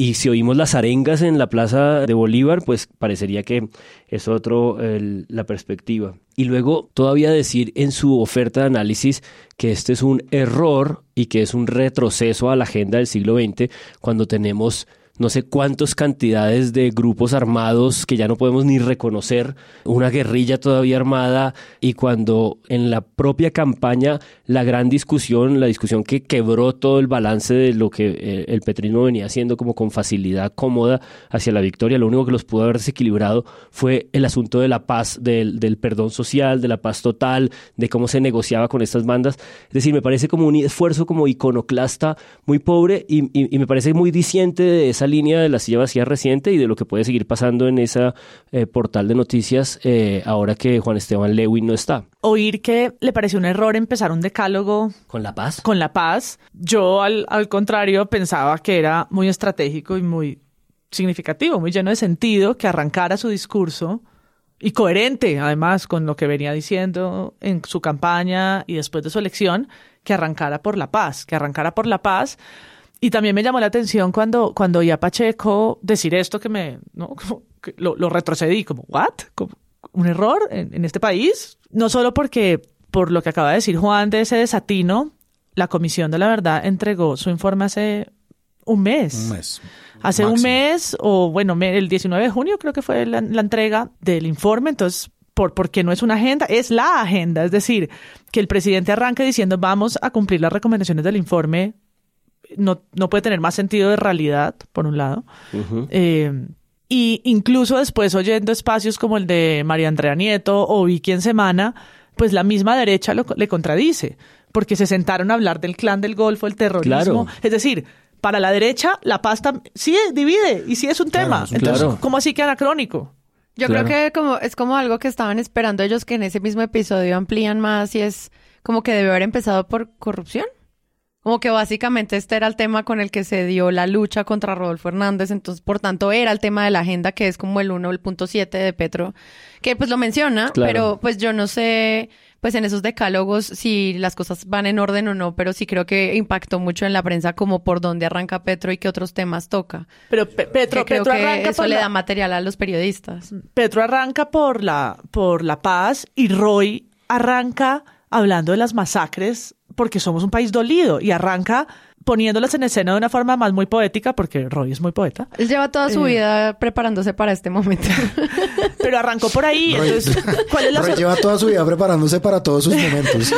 Y si oímos las arengas en la plaza de Bolívar, pues parecería que es otro la perspectiva. Y luego todavía decir en su oferta de análisis que este es un error y que es un retroceso a la agenda del siglo XX cuando tenemos no sé cuántas cantidades de grupos armados que ya no podemos ni reconocer, una guerrilla todavía armada y cuando en la propia campaña la gran discusión, la discusión que quebró todo el balance de lo que eh, el petrismo venía haciendo como con facilidad cómoda hacia la victoria, lo único que los pudo haber desequilibrado fue el asunto de la paz, del, del perdón social, de la paz total, de cómo se negociaba con estas bandas. Es decir, me parece como un esfuerzo como iconoclasta muy pobre y, y- me parece muy disiente de esa línea de la silla vacía reciente y de lo que puede seguir pasando en esa eh, portal de noticias eh, ahora que Juan Esteban Lewin no está. Oír que le pareció un error empezar un decálogo ¿Con la paz? con la paz. Yo, al, al contrario, pensaba que era muy estratégico y muy significativo, muy lleno de sentido que arrancara su discurso y coherente, además, con lo que venía diciendo en su campaña y después de su elección, que arrancara por la paz, que arrancara por la paz y también me llamó la atención cuando, cuando a Pacheco decir esto que me, ¿no? Como que lo, lo retrocedí, como, ¿what? Como, ¿Un error en, en este país? No solo porque, por lo que acaba de decir Juan de ese desatino, la Comisión de la Verdad entregó su informe hace un mes. Un mes. Hace un mes, o bueno, el 19 de junio creo que fue la, la entrega del informe, entonces, por, porque no es una agenda, es la agenda. Es decir, que el presidente arranque diciendo vamos a cumplir las recomendaciones del informe, no, no puede tener más sentido de realidad, por un lado. Eh, y incluso después oyendo espacios como el de María Andrea Nieto o Vicky en Semana, pues la misma derecha lo- le contradice, porque se sentaron a hablar del clan del Golfo, el terrorismo. Claro. Es decir, para la derecha la pasta sí divide y sí es un Claro, tema. es un Entonces. ¿cómo así que anacrónico? Yo Claro. creo que como es como algo que estaban esperando ellos que en ese mismo episodio amplían más y es como que debe haber empezado por corrupción. Como que básicamente este era el tema con el que se dio la lucha contra Rodolfo Hernández, entonces por tanto era el tema de la agenda que es como el 1, el punto 7 de Petro, que pues lo menciona, Claro. pero pues yo no sé pues en esos decálogos si las cosas van en orden o no, pero sí creo que impactó mucho en la prensa como por dónde arranca Petro y qué otros temas toca. Pero Pe- Petro, creo Petro que arranca eso por le la- da material a los periodistas. Petro arranca por la, por la paz y Roy arranca hablando de las masacres porque somos un país dolido y arranca poniéndolas en escena de una forma más muy poética porque Roy es muy poeta. Él lleva toda su Eh. vida preparándose para este momento. Pero arrancó por ahí. Roy- Entonces, ¿cuál es la Roy lleva toda su vida preparándose para todos sus momentos.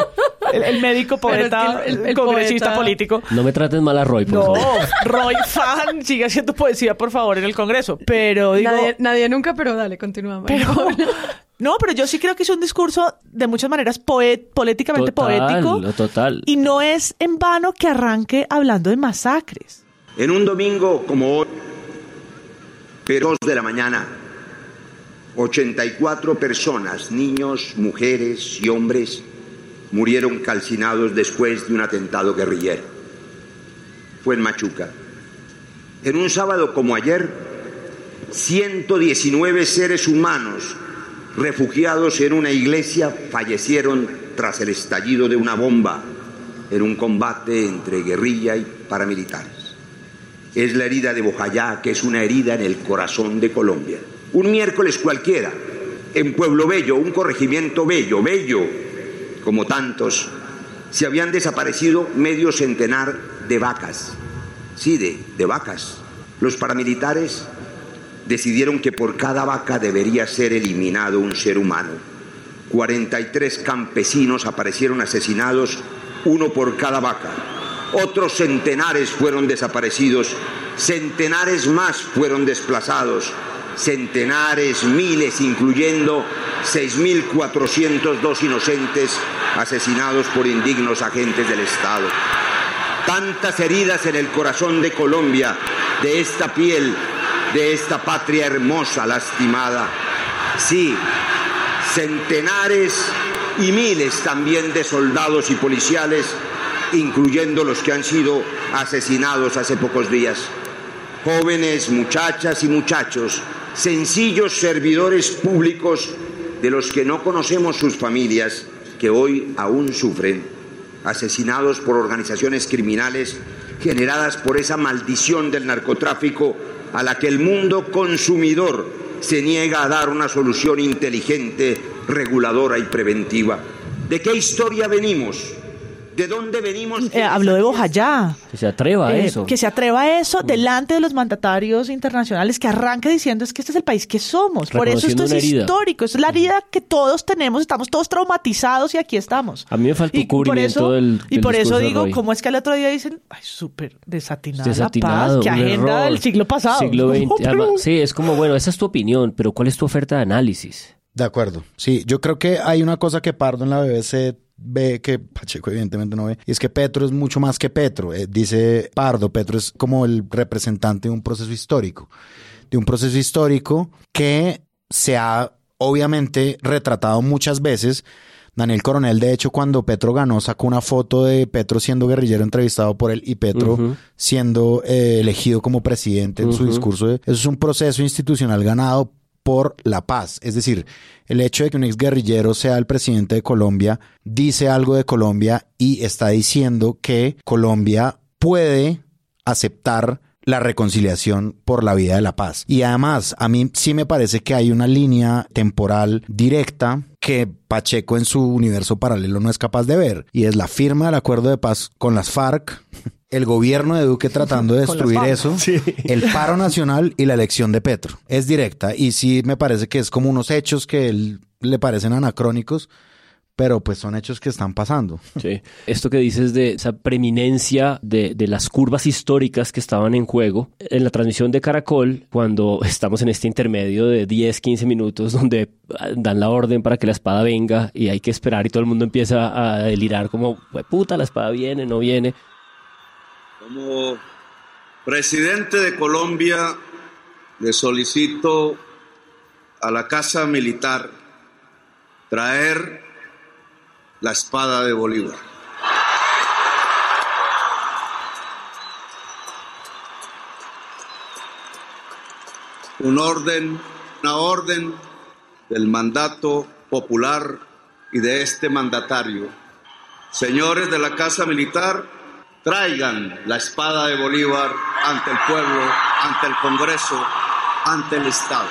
el, el médico poeta, que el- el- el congresista poeta- político? No me trates mal a Roy, por No, favor. Roy fan, sigue haciendo poesía, por favor, en el Congreso. Pero digo, nadie, nadie nunca, pero dale, continúa. pero no, pero yo sí creo que es un discurso de muchas maneras poet, políticamente poético. Total, total. Y no es en vano que arranque hablando de masacres. En un domingo como hoy, pero dos de la mañana, 84 personas, niños, mujeres y hombres, murieron calcinados después de un atentado guerrillero. Fue en Machuca. En un sábado como ayer, 119 seres humanos refugiados en una iglesia fallecieron tras el estallido de una bomba en un combate entre guerrilla y paramilitares. Es la herida de Bojayá, que es una herida en el corazón de Colombia. Un miércoles cualquiera, en Pueblo Bello, un corregimiento bello, bello, como tantos, se habían desaparecido medio centenar de vacas. Sí, de, de vacas. Los paramilitares decidieron que por cada vaca debería ser eliminado un ser humano. 43 campesinos aparecieron asesinados, uno por cada vaca. Otros centenares fueron desaparecidos, centenares más fueron desplazados, centenares, miles, incluyendo 6.402 inocentes asesinados por indignos agentes del Estado. Tantas heridas en el corazón de Colombia, de esta piel, de esta patria hermosa, lastimada. Sí, centenares y miles también de soldados y policiales, incluyendo los que han sido asesinados hace pocos días. Jóvenes, muchachas y muchachos, sencillos servidores públicos de los que no conocemos sus familias, que hoy aún sufren, asesinados por organizaciones criminales generadas por esa maldición del narcotráfico a la que el mundo consumidor se niega a dar una solución inteligente, reguladora y preventiva. ¿De qué historia venimos? ¿De dónde venimos? Eh, habló de Bojayá. Que se atreva a Eh, eso. Que se atreva a eso delante de los mandatarios internacionales, que arranque diciendo es que este es el país que somos. Por eso esto es herida. histórico, es la herida que todos tenemos, estamos todos traumatizados y aquí estamos. A mí me faltó Y por cubrimiento eso, del- y por eso digo, Roy. ¿cómo es que al otro día dicen, ay, súper desatinada, Desatinado, la paz? ¿Qué un agenda error. del siglo pasado? Siglo XX. No, pero- Además, sí, es como, bueno, esa es tu opinión, pero ¿cuál es tu oferta de análisis? De acuerdo. Sí, yo creo que hay una cosa que Pardo en la BBC ve que Pacheco evidentemente no ve, y es que Petro es mucho más que Petro. Eh, dice Pardo, Petro es como el representante de un proceso histórico, de un proceso histórico que se ha obviamente retratado muchas veces. Daniel Coronel, de hecho, cuando Petro ganó, sacó una foto de Petro siendo guerrillero entrevistado por él y Petro siendo eh, elegido como presidente en su discurso. Eso es un proceso institucional ganado por la paz. Es decir, el hecho de que un exguerrillero sea el presidente de Colombia dice algo de Colombia y está diciendo que Colombia puede aceptar la reconciliación por la vida de la paz. Y además, a mí sí me parece que hay una línea temporal directa que Pacheco en su universo paralelo no es capaz de ver, y es la firma del acuerdo de paz con las FARC, el gobierno de Duque tratando de destruir eso, el paro nacional y la elección de Petro. Es directa y sí me parece que es como unos hechos que él, le parecen anacrónicos, pero pues son hechos que están pasando. Sí. Esto que dices de esa preeminencia de, de, las curvas históricas que estaban en juego, en la transmisión de Caracol, cuando estamos en este intermedio de 10, 15 minutos donde dan la orden para que la espada venga y hay que esperar y todo el mundo empieza a delirar como, puta, la espada viene, no viene. Como presidente de Colombia, le solicito a la Casa Militar traer la espada de Bolívar. Un orden, una orden del mandato popular y de este mandatario. Señores de la Casa Militar, traigan la espada de Bolívar ante el pueblo, ante el Congreso, ante el Estado.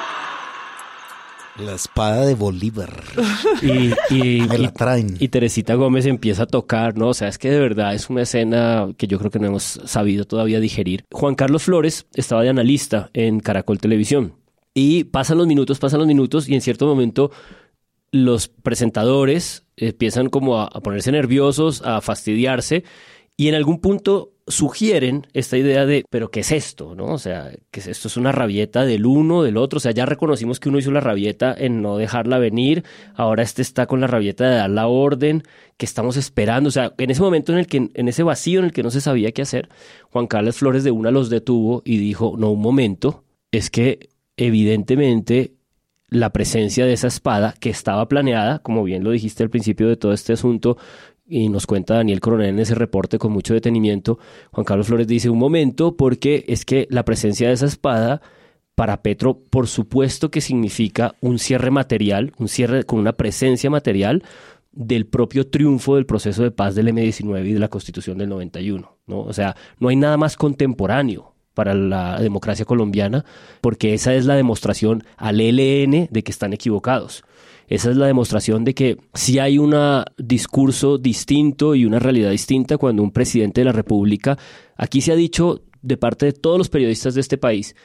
La espada de Bolívar. Y, y, Me la traen. y Teresita Gómez empieza a tocar, ¿no? O sea, es que de verdad es una escena que yo creo que no hemos sabido todavía digerir. Juan Carlos Flores estaba de analista en Caracol Televisión. Y pasan los minutos, pasan los minutos, y en cierto momento los presentadores empiezan como a, a ponerse nerviosos, a fastidiarse, y en algún punto sugieren esta idea de, pero ¿qué es esto? ¿No? O sea, que esto es una rabieta del uno, del otro. O sea, ya reconocimos que uno hizo la rabieta en no dejarla venir. Ahora este está con la rabieta de dar la orden que estamos esperando. O sea, en ese momento en el que, en ese vacío en el que no se sabía qué hacer, Juan Carlos Flores de una los detuvo y dijo, no, un momento, es que evidentemente la presencia de esa espada que estaba planeada, como bien lo dijiste al principio de todo este asunto, y nos cuenta Daniel Coronel en ese reporte con mucho detenimiento, Juan Carlos Flores dice un momento porque es que la presencia de esa espada para Petro por supuesto que significa un cierre material, un cierre con una presencia material del propio triunfo del proceso de paz del M19 y de la Constitución del 91, ¿no? O sea, no hay nada más contemporáneo para la democracia colombiana, porque esa es la demostración al ELN de que están equivocados. Esa es la demostración de que si hay un discurso distinto y una realidad distinta cuando un presidente de la República, aquí se ha dicho de parte de todos los periodistas de este país,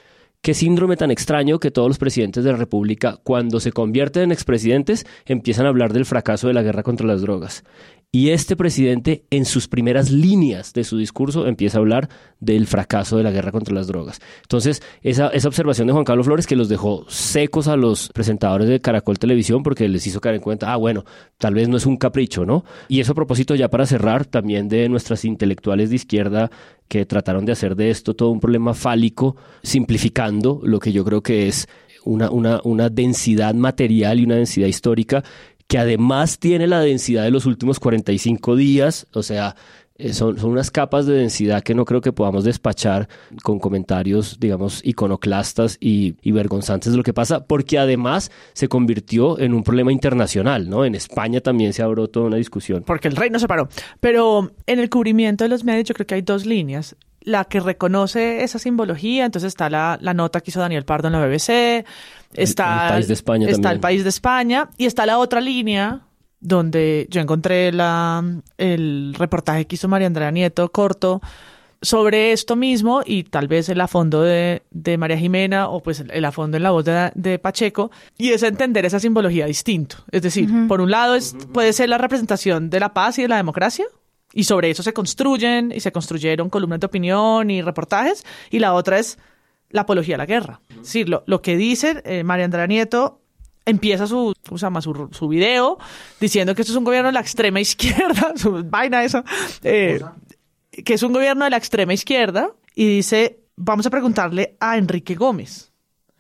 qué síndrome tan extraño que todos los presidentes de la República, cuando se convierten en expresidentes, empiezan a hablar del fracaso de la guerra contra las drogas. Y este presidente, en sus primeras líneas de su discurso, empieza a hablar del fracaso de la guerra contra las drogas. Entonces, esa, esa observación de Juan Carlos Flores que los dejó secos a los presentadores de Caracol Televisión porque les hizo caer en cuenta, ah, bueno, tal vez no es un capricho, ¿no? Y eso a propósito, ya para cerrar, también de nuestras intelectuales de izquierda que trataron de hacer de esto todo un problema fálico, simplificando lo que yo creo que es una, una, una densidad material y una densidad histórica que además tiene la densidad de los últimos 45 días, o sea, eh, son, son, unas capas de densidad que no creo que podamos despachar con comentarios, digamos, iconoclastas y, y, vergonzantes de lo que pasa, porque además se convirtió en un problema internacional, ¿no? En España también se abrió toda una discusión. Porque el rey no se paró. Pero en el cubrimiento de los medios yo creo que hay dos líneas. La que reconoce esa simbología, entonces está la, la nota que hizo Daniel Pardo en la BBC, está el, el país de España está también. el país de España y está la otra línea donde yo encontré la, el reportaje que hizo María Andrea Nieto corto sobre esto mismo y tal vez el afondo de, de María Jimena o pues el, el afondo en la voz de, de, Pacheco y es entender esa simbología distinto. Es decir, uh -huh. por un lado es, puede ser la representación de la paz y de la democracia y sobre eso se construyen y se construyeron columnas de opinión y reportajes y la otra es la apología a la guerra. Es decir, lo, lo que dice eh, María Andrea Nieto empieza su, ¿cómo se llama? Su, su, video diciendo que esto es un gobierno de la extrema izquierda, su vaina esa, eh, que es un gobierno de la extrema izquierda y dice, vamos a preguntarle a Enrique Gómez.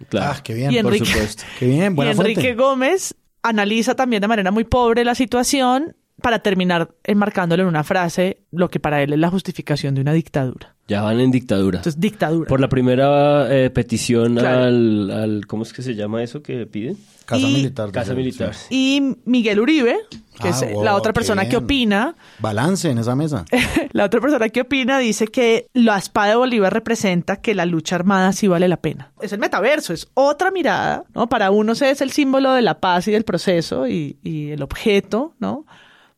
Claro, ah, qué bien, y Enrique, por supuesto. Qué bien, buena y Enrique fuente. Gómez analiza también de manera muy pobre la situación para terminar enmarcándolo en una frase, lo que para él es la justificación de una dictadura. Ya van en dictadura. Entonces, dictadura. Por la primera eh, petición Claro. al, al- ¿Cómo es que se llama eso que piden? Casa Y- militar. Casa militar. sí. Y Miguel Uribe, que Ah, es wow, la otra persona que opina, Balance en esa mesa. la otra persona que opina dice que la espada de Bolívar representa que la lucha armada sí vale la pena. Es el metaverso, es otra mirada, ¿no? Para unos es el símbolo de la paz y del proceso y, y el objeto, ¿no?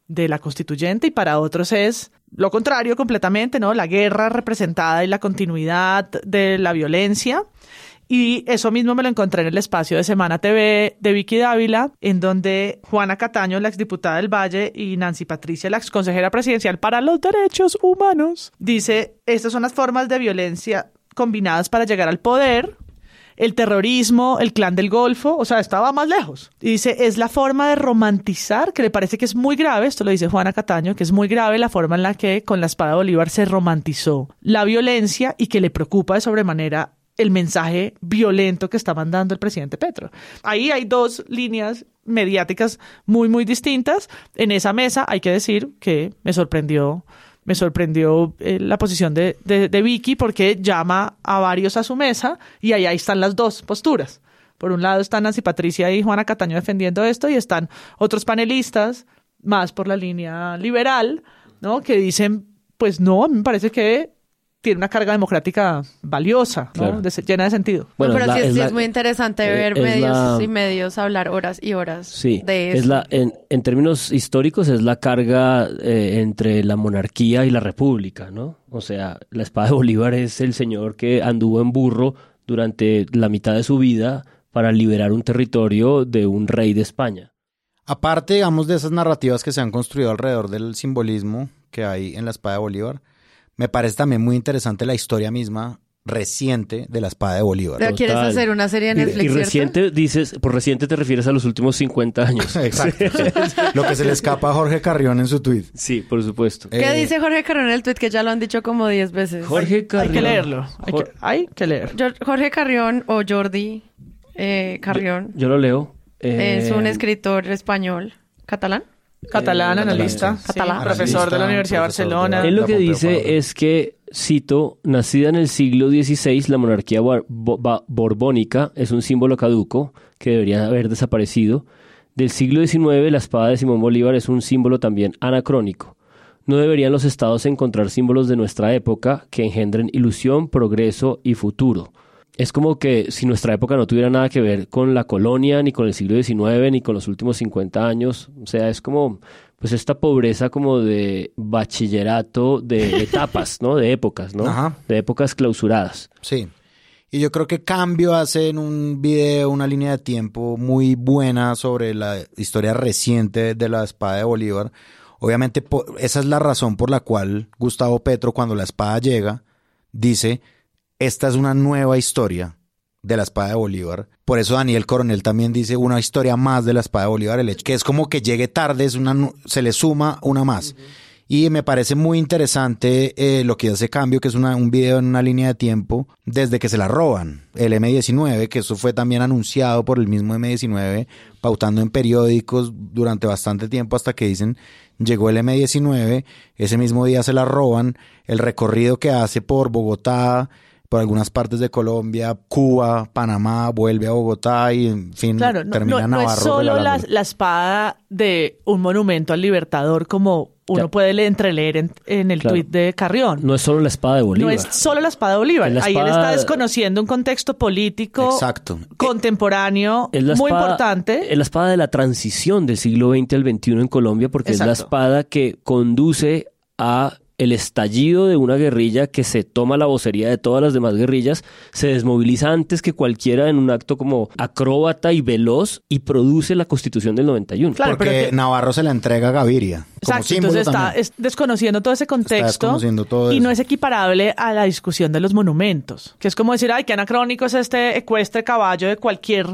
De la constituyente y para otros es lo contrario completamente, ¿no? La guerra representada y la continuidad de la violencia. Y eso mismo me lo encontré en el espacio de Semana TV de Vicky Dávila, en donde Juana Cataño, la exdiputada del Valle, y Nancy Patricia, la exconsejera presidencial para los derechos humanos, dice, estas son las formas de violencia combinadas para llegar al poder, el terrorismo, el clan del Golfo, o sea, estaba más lejos. Y dice, es la forma de romantizar, que le parece que es muy grave, esto lo dice Juana Cataño, que es muy grave la forma en la que con la espada de Bolívar se romantizó la violencia y que le preocupa de sobremanera el mensaje violento que está mandando el presidente Petro. Ahí hay dos líneas mediáticas muy, muy distintas. En esa mesa hay que decir que me sorprendió me sorprendió eh, la posición de, de- de Vicky porque llama a varios a su mesa y ahí, están las dos posturas. Por un lado están Nancy Patricia y Juana Cataño defendiendo esto y están otros panelistas más por la línea liberal, ¿no? Que dicen, pues no, a me parece que tiene una carga democrática valiosa, ¿no? Claro. De- llena de sentido. Bueno, pero es la- sí, es, sí la- es muy interesante eh, ver medios la- y medios hablar horas y horas Sí, de eso. es la, en, en términos históricos es la carga eh, entre la monarquía y la república, ¿no? O sea, la espada de Bolívar es el señor que anduvo en burro durante la mitad de su vida para liberar un territorio de un rey de España. Aparte, digamos, de esas narrativas que se han construido alrededor del simbolismo que hay en la espada de Bolívar, me parece también muy interesante la historia misma reciente de la espada de Bolívar. Pero ¿Quieres Total. hacer una serie de Y- Netflix, y, cierto? reciente dices, por reciente te refieres a los últimos 50 años. Exacto. Lo que se le escapa a Jorge Carrión en su tweet. Sí, por supuesto. ¿Qué Eh, dice Jorge Carrión en el tweet que ya lo han dicho como 10 veces? Jorge Hay Carrión. que leerlo. Hay que, hay que leer. Jorge Carrión o Jordi eh, Carrión Yo lo leo. Eh, es un escritor español catalán. Catalán, Eh, analista, sí. sí, Catalán. profesor de la Analista, Universidad de Barcelona. Él lo que dice es que, cito, nacida en el siglo XVI, la monarquía bar- bo- ba- borbónica es un símbolo caduco que debería haber desaparecido. Del siglo XIX, la espada de Simón Bolívar es un símbolo también anacrónico. No deberían los estados encontrar símbolos de nuestra época que engendren ilusión, progreso y futuro. Es como que si nuestra época no tuviera nada que ver con la colonia, ni con el siglo XIX, ni con los últimos 50 años. O sea, es como pues esta pobreza como de bachillerato de etapas, ¿no? De épocas, ¿no? Ajá. De épocas clausuradas. Sí. Y yo creo que Cambio hace en un video una línea de tiempo muy buena sobre la historia reciente de la espada de Bolívar. Obviamente esa es la razón por la cual Gustavo Petro cuando la espada llega dice, esta es una nueva historia de la espada de Bolívar. Por eso Daniel Coronel también dice una historia más de la espada de Bolívar, el hecho que es como que llegue tarde, se le suma una más. Y me parece muy interesante eh, lo que hace cambio, que es una- un video en una línea de tiempo desde que se la roban. El M19, que eso fue también anunciado por el mismo M19, pautando en periódicos durante bastante tiempo hasta que dicen llegó el M19, ese mismo día se la roban, el recorrido que hace por Bogotá, por algunas partes de Colombia, Cuba, Panamá, vuelve a Bogotá y en fin Claro, no, termina no- no Navarro. es solo la, espada de un monumento al libertador como uno Ya. puede le- entreleer en, en el Claro. tuit de Carrión. No es solo la espada de No Bolívar. es solo la espada de Bolívar. Es Ahí él está desconociendo un contexto político Exacto. contemporáneo Es la muy espada- importante. Es la espada de la transición del siglo XX al XXI en Colombia, porque es la espada que conduce a el estallido de una guerrilla que se toma la vocería de todas las demás guerrillas, se desmoviliza antes que cualquiera en un acto como acróbata y veloz y produce la constitución del 91. Claro, Porque pero que- Navarro se la entrega a Gaviria. Como Exacto, símbolo entonces está es- desconociendo todo ese contexto todo y eso. no es equiparable a la discusión de los monumentos, que es como decir, ay, qué anacrónico es este ecuestre caballo de cualquier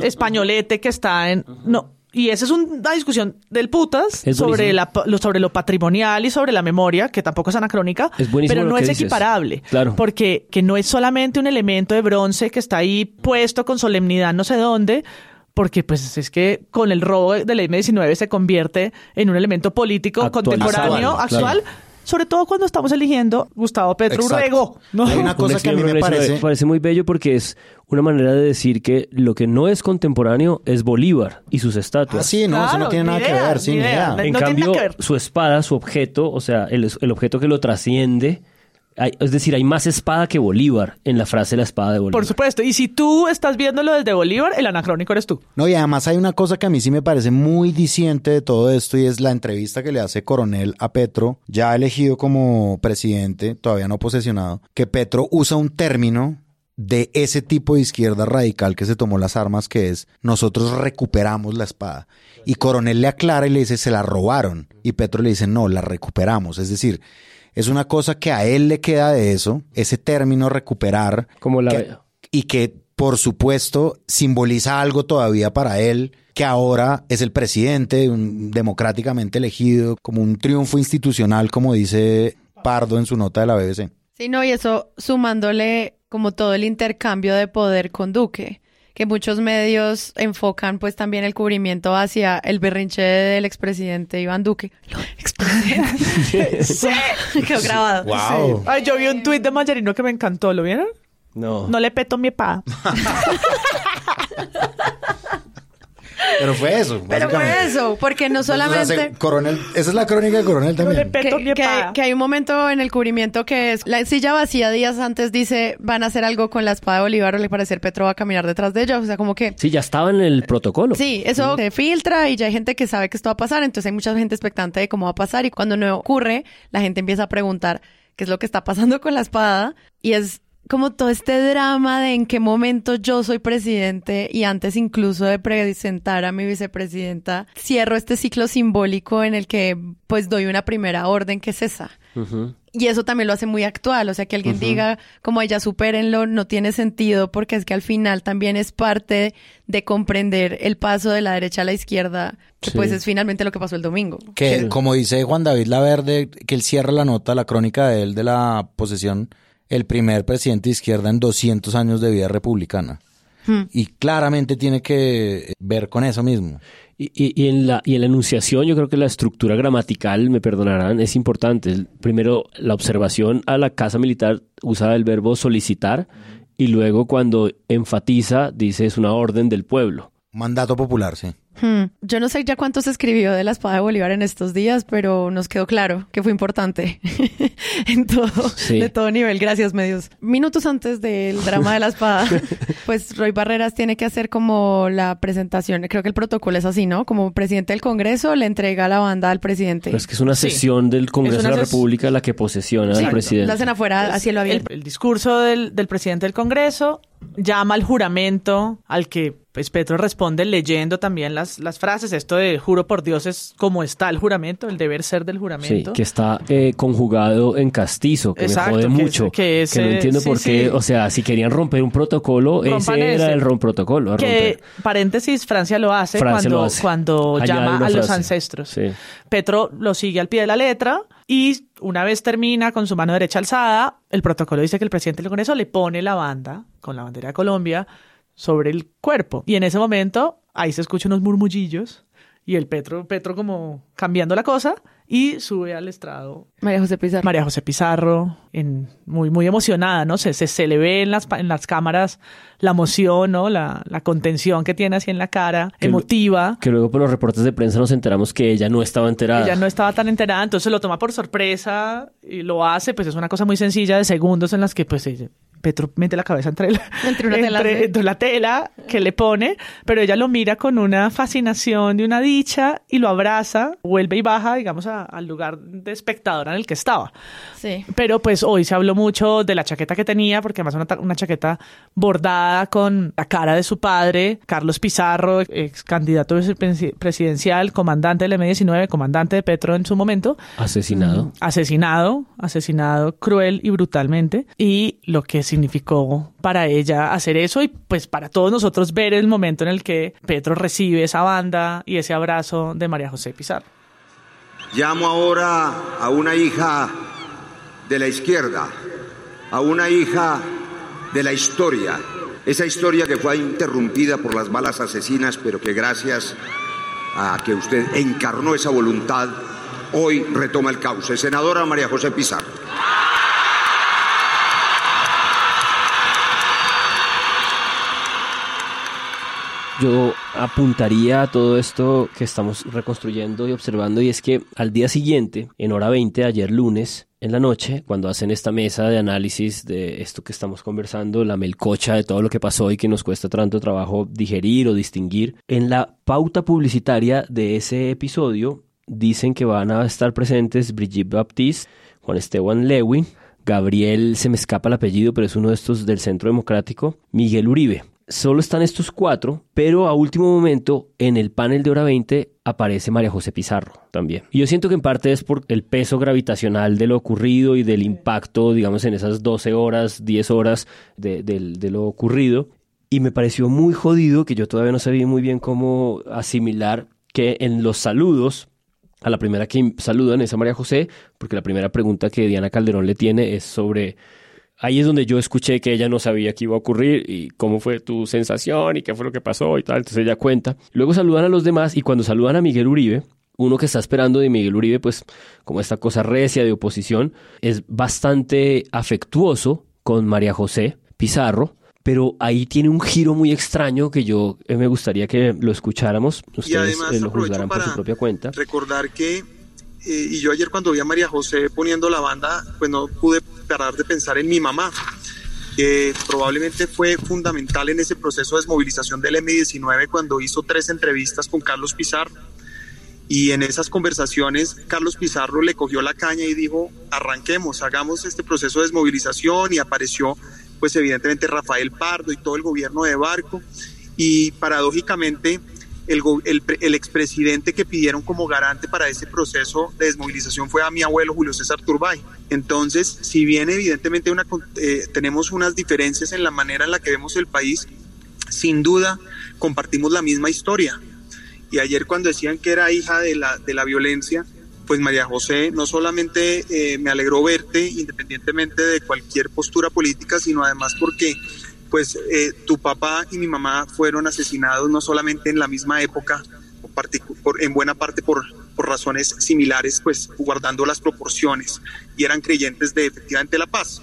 españolete que está en... No, y esa es un- una discusión del putas Es sobre, la, lo, sobre lo patrimonial y sobre la memoria, que tampoco es anacrónica, Es pero no es dices. equiparable, Claro. porque que no es solamente un elemento de bronce que está ahí puesto con solemnidad no sé dónde, porque pues es que con el robo de la M19 se convierte en un elemento político contemporáneo, Actual, actual, sobre todo cuando estamos eligiendo Gustavo Petro Exacto. Urrego. ¿no? Hay una Un cosa que a mí me parece... parece muy bello porque es una manera de decir que lo que no es contemporáneo es Bolívar y sus Ah, estatuas. sí, no, eso no tiene ni nada que ver, sí, ni ni idea. idea. En no tiene cambio, nada que ver. su espada, su objeto, o sea, el, el objeto que lo trasciende, hay- es decir, hay más espada que Bolívar en la frase la espada de Bolívar. Por supuesto. Y si tú estás viéndolo desde Bolívar, el anacrónico eres tú. No, y además hay una cosa que a mí sí me parece muy diciente de todo esto y es la entrevista que le hace Coronel a Petro, ya elegido como presidente, todavía no posesionado, que Petro usa un término de ese tipo de izquierda radical que se tomó las armas, que es nosotros recuperamos la espada. Y Coronel le aclara y le dice, se la robaron. Y Petro le dice, no, la recuperamos. Es decir, es una cosa que a él le queda de eso, ese término recuperar, Como la- que- y que por supuesto simboliza algo todavía para él, que ahora es el presidente un- democráticamente elegido, como un triunfo institucional, como dice Pardo en su nota de la BBC. Sí, no, y eso sumándole como todo el intercambio de poder con Duque, que muchos medios enfocan pues también el cubrimiento hacia el berrinche del expresidente Iván Duque. Lo expresidente. sí, quedó grabado. Wow. Ay, yo vi un tuit de Mayarino que me encantó. ¿Lo vieron? No. No le peto mi pa. Pero fue eso. Pero fue eso, porque no solamente... Coronel, esa es la crónica de Coronel también. que, que- hay un momento en el cubrimiento que es la silla vacía días antes dice van a hacer algo con la espada de Bolívar o le parecer Petro va a caminar detrás de ellos. O sea, como que Sí, ya estaba en el protocolo. Sí, eso se filtra y ya hay gente que sabe que esto va a pasar, entonces hay mucha gente expectante de cómo va a pasar y cuando no ocurre, la gente empieza a preguntar qué es lo que está pasando con la espada y es como todo este drama de en qué momento yo soy presidente y antes incluso de presentar a mi vicepresidenta, cierro este ciclo simbólico en el que pues doy una primera orden que es esa. Y eso también lo hace muy actual, o sea, que alguien diga como "Ay, ya supérenlo, no tiene sentido porque es que al final también es parte de comprender el paso de la derecha a la izquierda, que Sí. pues es finalmente lo que pasó el domingo. Que como dice Juan David Laverde, que él cierra la nota, la crónica de él de la posesión, el primer presidente de izquierda en 200 años de vida republicana. Y claramente tiene que ver con eso mismo. Y, y- y en la, y en la enunciación, yo creo que la estructura gramatical, me perdonarán, es importante. Primero, la observación a la casa militar usa el verbo solicitar y luego cuando enfatiza, dice es una orden del pueblo. Mandato popular, sí. Hmm. Yo no sé ya cuánto se escribió de la espada de Bolívar en estos días, pero nos quedó claro que fue importante en todo, Sí. de todo nivel. Gracias, medios. Minutos antes del drama de la espada, pues Roy Barreras tiene que hacer como la presentación. Creo que el protocolo es así, ¿no? Como presidente del Congreso le entrega la banda al presidente. Pero es que es una Sí. sesión del Congreso Es de la República la que posesiona al Sí, presidente. La hacen afuera a cielo el, abierto. el discurso del, del presidente del Congreso llama al juramento al que pues Petro responde leyendo también las, las frases. Esto de juro por Dios es como está el juramento, el deber ser del Sí, juramento. que está eh, conjugado en castizo, que Exacto, me jode que es- mucho. que es, no eh, entiendo sí, por qué, sí. o sea, si querían romper un protocolo, Rompan ese era el rom protocolo. a que, paréntesis, Francia lo hace Francia cuando, lo hace. cuando Añade llama a los ancestros. Sí. Petro lo sigue al pie de la letra y una vez termina con su mano derecha alzada, el protocolo dice que el presidente del Congreso le pone la banda con la bandera de Colombia sobre el cuerpo. Y en ese momento ahí se escuchan unos murmullillos y el Petro, Petro como cambiando la cosa y sube al estrado María José Pizarro. María José Pizarro, en, muy, muy emocionada, ¿no? Se, se, se le ve en las, en las cámaras la emoción, ¿no? La, la contención que tiene así en la cara, Que lo- emotiva. Que luego por los reportes de prensa nos enteramos que ella no estaba enterada. Ella no estaba tan enterada, entonces lo toma por sorpresa y lo hace, pues es una cosa muy sencilla de segundos en las que pues ella- Petro mete la cabeza entre la, Entre una tela, sí. entre la tela que le pone, pero ella lo mira con una fascinación de una dicha y lo abraza, vuelve y baja, digamos, a- al lugar de espectadora en el que estaba. Sí. Pero pues hoy se habló mucho de la chaqueta que tenía, porque además una, una chaqueta bordada con la cara de su padre, Carlos Pizarro, ex candidato presidencial, comandante del M19, comandante de Petro en su momento, Asesinado. asesinado, asesinado cruel y brutalmente, y lo que significó para ella hacer eso y pues para todos nosotros ver el momento en el que Petro recibe esa banda y ese abrazo de María José Pizarro. Llamo ahora a una hija de la izquierda, a una hija de la historia, Esa historia que fue interrumpida por las balas asesinas, pero que gracias a que usted encarnó esa voluntad, hoy retoma el cauce. Senadora María José Pizarro. Yo apuntaría a todo esto que estamos reconstruyendo y observando y es que al día siguiente, en hora 20, ayer lunes, en la noche, cuando hacen esta mesa de análisis de esto que estamos conversando, la melcocha de todo lo que pasó y que nos cuesta tanto trabajo digerir o distinguir, en la pauta publicitaria de ese episodio dicen que van a estar presentes Brigitte Baptiste, Juan Esteban Lewin, Gabriel, se me escapa el apellido, pero es uno de estos del Centro Democrático, Miguel Uribe solo están estos cuatro, pero a último momento en el panel de hora 20 aparece María José Pizarro también. Y yo siento que en parte es por el peso gravitacional de lo ocurrido y del impacto, digamos, en esas 12 horas, 10 horas de, de lo ocurrido. Y me pareció muy jodido que yo todavía no sabía muy bien cómo asimilar que en los saludos a la primera que saludan es a María José, porque la primera pregunta que Diana Calderón le tiene es sobre ahí es donde yo escuché que ella no sabía qué iba a ocurrir y cómo fue tu sensación y qué fue lo que pasó y tal. Entonces ella cuenta. Luego saludan a los demás y cuando saludan a Miguel Uribe, uno que está esperando de Miguel Uribe, pues como esta cosa recia de oposición, es bastante afectuoso con María José Pizarro. Pero ahí tiene un giro muy extraño que yo eh, me gustaría que lo escucháramos. Ustedes eh, lo juzgarán por su propia cuenta. Recordar que eh, y yo ayer cuando vi a María José poniendo la banda, pues no pude parar de pensar en mi mamá, que probablemente fue fundamental en ese proceso de desmovilización del M19 cuando hizo tres entrevistas con Carlos Pizarro. Y en esas conversaciones, Carlos Pizarro le cogió la caña y dijo, arranquemos, hagamos este proceso de desmovilización y apareció, pues evidentemente, Rafael Pardo y todo el gobierno de Barco. Y paradójicamente, el, el, expresidente que pidieron como garante para ese proceso de desmovilización fue a mi abuelo Julio César Turbay. Entonces, si bien evidentemente una, eh, tenemos unas diferencias en la manera en la que vemos el país, sin duda compartimos la misma historia. Y ayer cuando decían que era hija de la, de la violencia, pues María José, no solamente eh, me alegró verte, independientemente de cualquier postura política, sino además porque pues eh, tu papá y mi mamá fueron asesinados no solamente en la misma época, en buena parte por, por razones similares, pues guardando las proporciones, y eran creyentes de efectivamente la paz.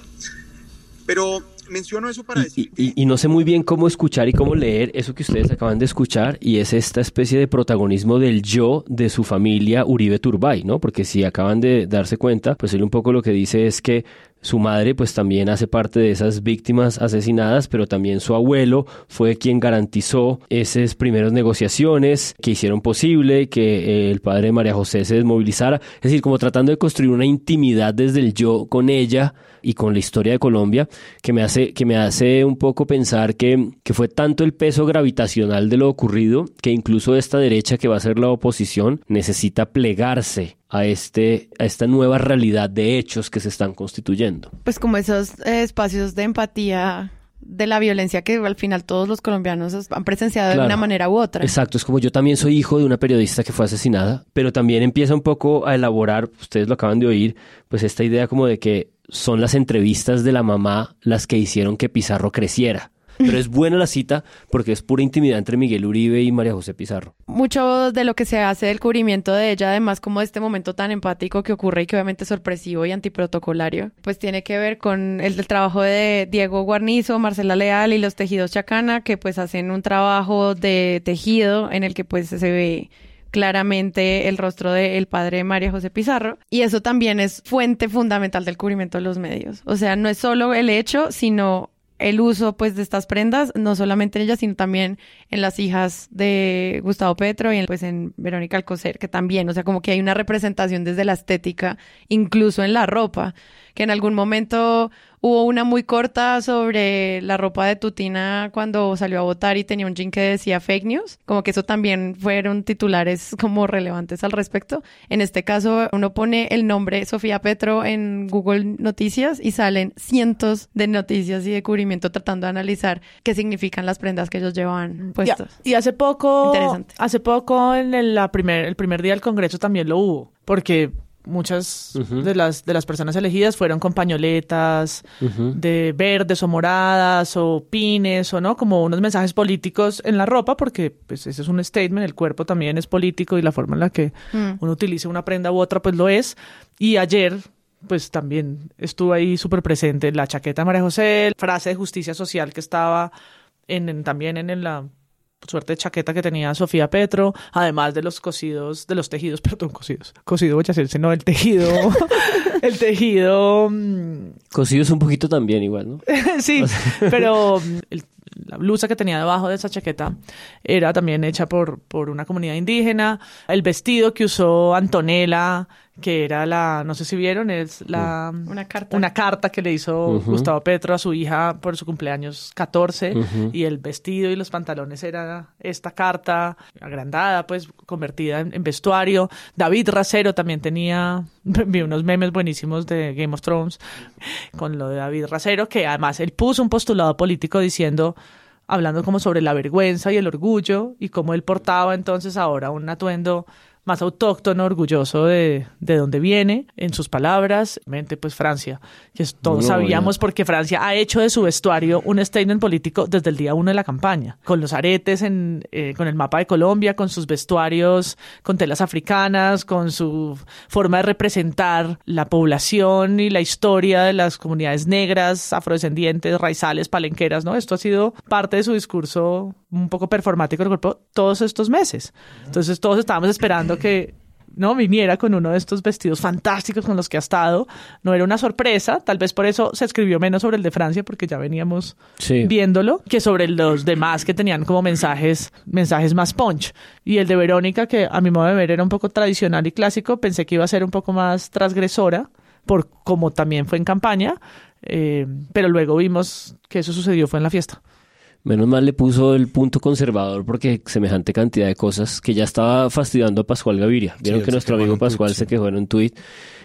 Pero menciono eso para decir. Y, no sé muy bien cómo escuchar y cómo leer eso que ustedes acaban de escuchar, y es esta especie de protagonismo del yo de su familia Uribe Turbay, ¿no? Porque si acaban de darse cuenta, pues él un poco lo que dice es que su madre pues también hace parte de esas víctimas asesinadas, pero también su abuelo fue quien garantizó esas primeras negociaciones que hicieron posible que eh, el padre de María José se desmovilizara. Es decir, como tratando de construir una intimidad desde el yo con ella y con la historia de Colombia que me hace, que me hace un poco pensar que, que fue tanto el peso gravitacional de lo ocurrido que incluso esta derecha que va a ser la oposición necesita plegarse a, este, a esta nueva realidad de hechos que se están constituyendo. Pues como esos eh, espacios de empatía de la violencia que al final todos los colombianos han presenciado de una manera u otra. Exacto, es como yo también soy hijo de una periodista que fue asesinada, pero también empieza un poco a elaborar, ustedes lo acaban de oír, pues esta idea como de que son las entrevistas de la mamá las que hicieron que Pizarro creciera. Pero es buena la cita porque es pura intimidad entre Miguel Uribe y María José Pizarro. Mucho de lo que se hace del cubrimiento de ella, además como este momento tan empático que ocurre y que obviamente es sorpresivo y antiprotocolario, pues tiene que ver con el, trabajo de Diego Guarnizo, Marcela Leal y los tejidos Chacana, que pues hacen un trabajo de tejido en el que pues se ve claramente el rostro del padre de María José Pizarro. Y eso también es fuente fundamental del cubrimiento de los medios. O sea, no es solo el hecho, sino el uso pues de estas prendas, no solamente en ellas, sino también en las hijas de Gustavo Petro y en, pues en Verónica Alcocer, que también, o sea, como que hay una representación desde la estética, incluso en la ropa, que en algún momento Hubo una muy corta sobre la ropa de Tutina cuando salió a votar y tenía un jean que decía fake news. Como que eso también fueron titulares como relevantes al respecto. En este caso, uno pone el nombre Sofía Petro en Google Noticias y salen cientos de noticias y de cubrimiento tratando de analizar qué significan las prendas que ellos llevan puestas. Y, hace poco, hace poco en el, la primer, el primer día del Congreso también lo hubo, porque muchas de las de las personas elegidas fueron con pañoletas de verdes o moradas o pines o no como unos mensajes políticos en la ropa porque pues ese es un statement el cuerpo también es político y la forma en la que Mm. uno utiliza una prenda u otra pues lo es. Y ayer pues también estuvo ahí súper presente la chaqueta de María José frase de justicia social que estaba en, en- también en, en la suerte de chaqueta que tenía Sofía Petro, además de los cosidos, de los tejidos, perdón, cosidos, cosido boyacense, no, el tejido, el tejido, mm, Cosidos un poquito también igual, ¿no? sí, pero mm, el- la blusa que tenía debajo de esa chaqueta era también hecha por, por una comunidad indígena, el vestido que usó Antonella, que era la, no sé si vieron, es la... Una carta. Una carta que le hizo. Gustavo Petro a su hija por su cumpleaños 14 Ujú. y el vestido y los pantalones era esta carta agrandada, pues convertida en, en vestuario. David Racero también tenía, vi unos memes buenísimos de Game of Thrones con lo de David Racero, que además él puso un postulado político diciendo hablando como sobre la vergüenza y el orgullo y cómo él portaba entonces ahora un atuendo más autóctono, orgulloso de, de dónde viene, en sus palabras, mente pues Francia, que todos No, sabíamos ya. porque Francia ha hecho de su vestuario un statement político desde el día uno de la campaña, con los aretes, en, eh, con el mapa de Colombia, con sus vestuarios, con telas africanas, con su forma de representar la población y la historia de las comunidades negras, afrodescendientes, raizales, palenqueras, ¿no? Esto ha sido parte de su discurso un poco performático del cuerpo todos estos meses. Entonces todos estábamos esperando que no viniera con uno de estos vestidos fantásticos con los que ha estado. No era una sorpresa, tal vez por eso se escribió menos sobre el de Francia porque ya veníamos Sí. viéndolo que sobre los demás que tenían como mensajes mensajes más punch y el de Verónica que a mi modo de ver era un poco tradicional y clásico pensé que iba a ser un poco más transgresora por como también fue en campaña eh, pero luego vimos que eso sucedió fue en la fiesta Menos mal le puso el punto conservador porque semejante cantidad de cosas que ya estaba fastidiando a Pascual Gaviria. Vieron que nuestro amigo tuit, Pascual sí. se quejó en un tuit.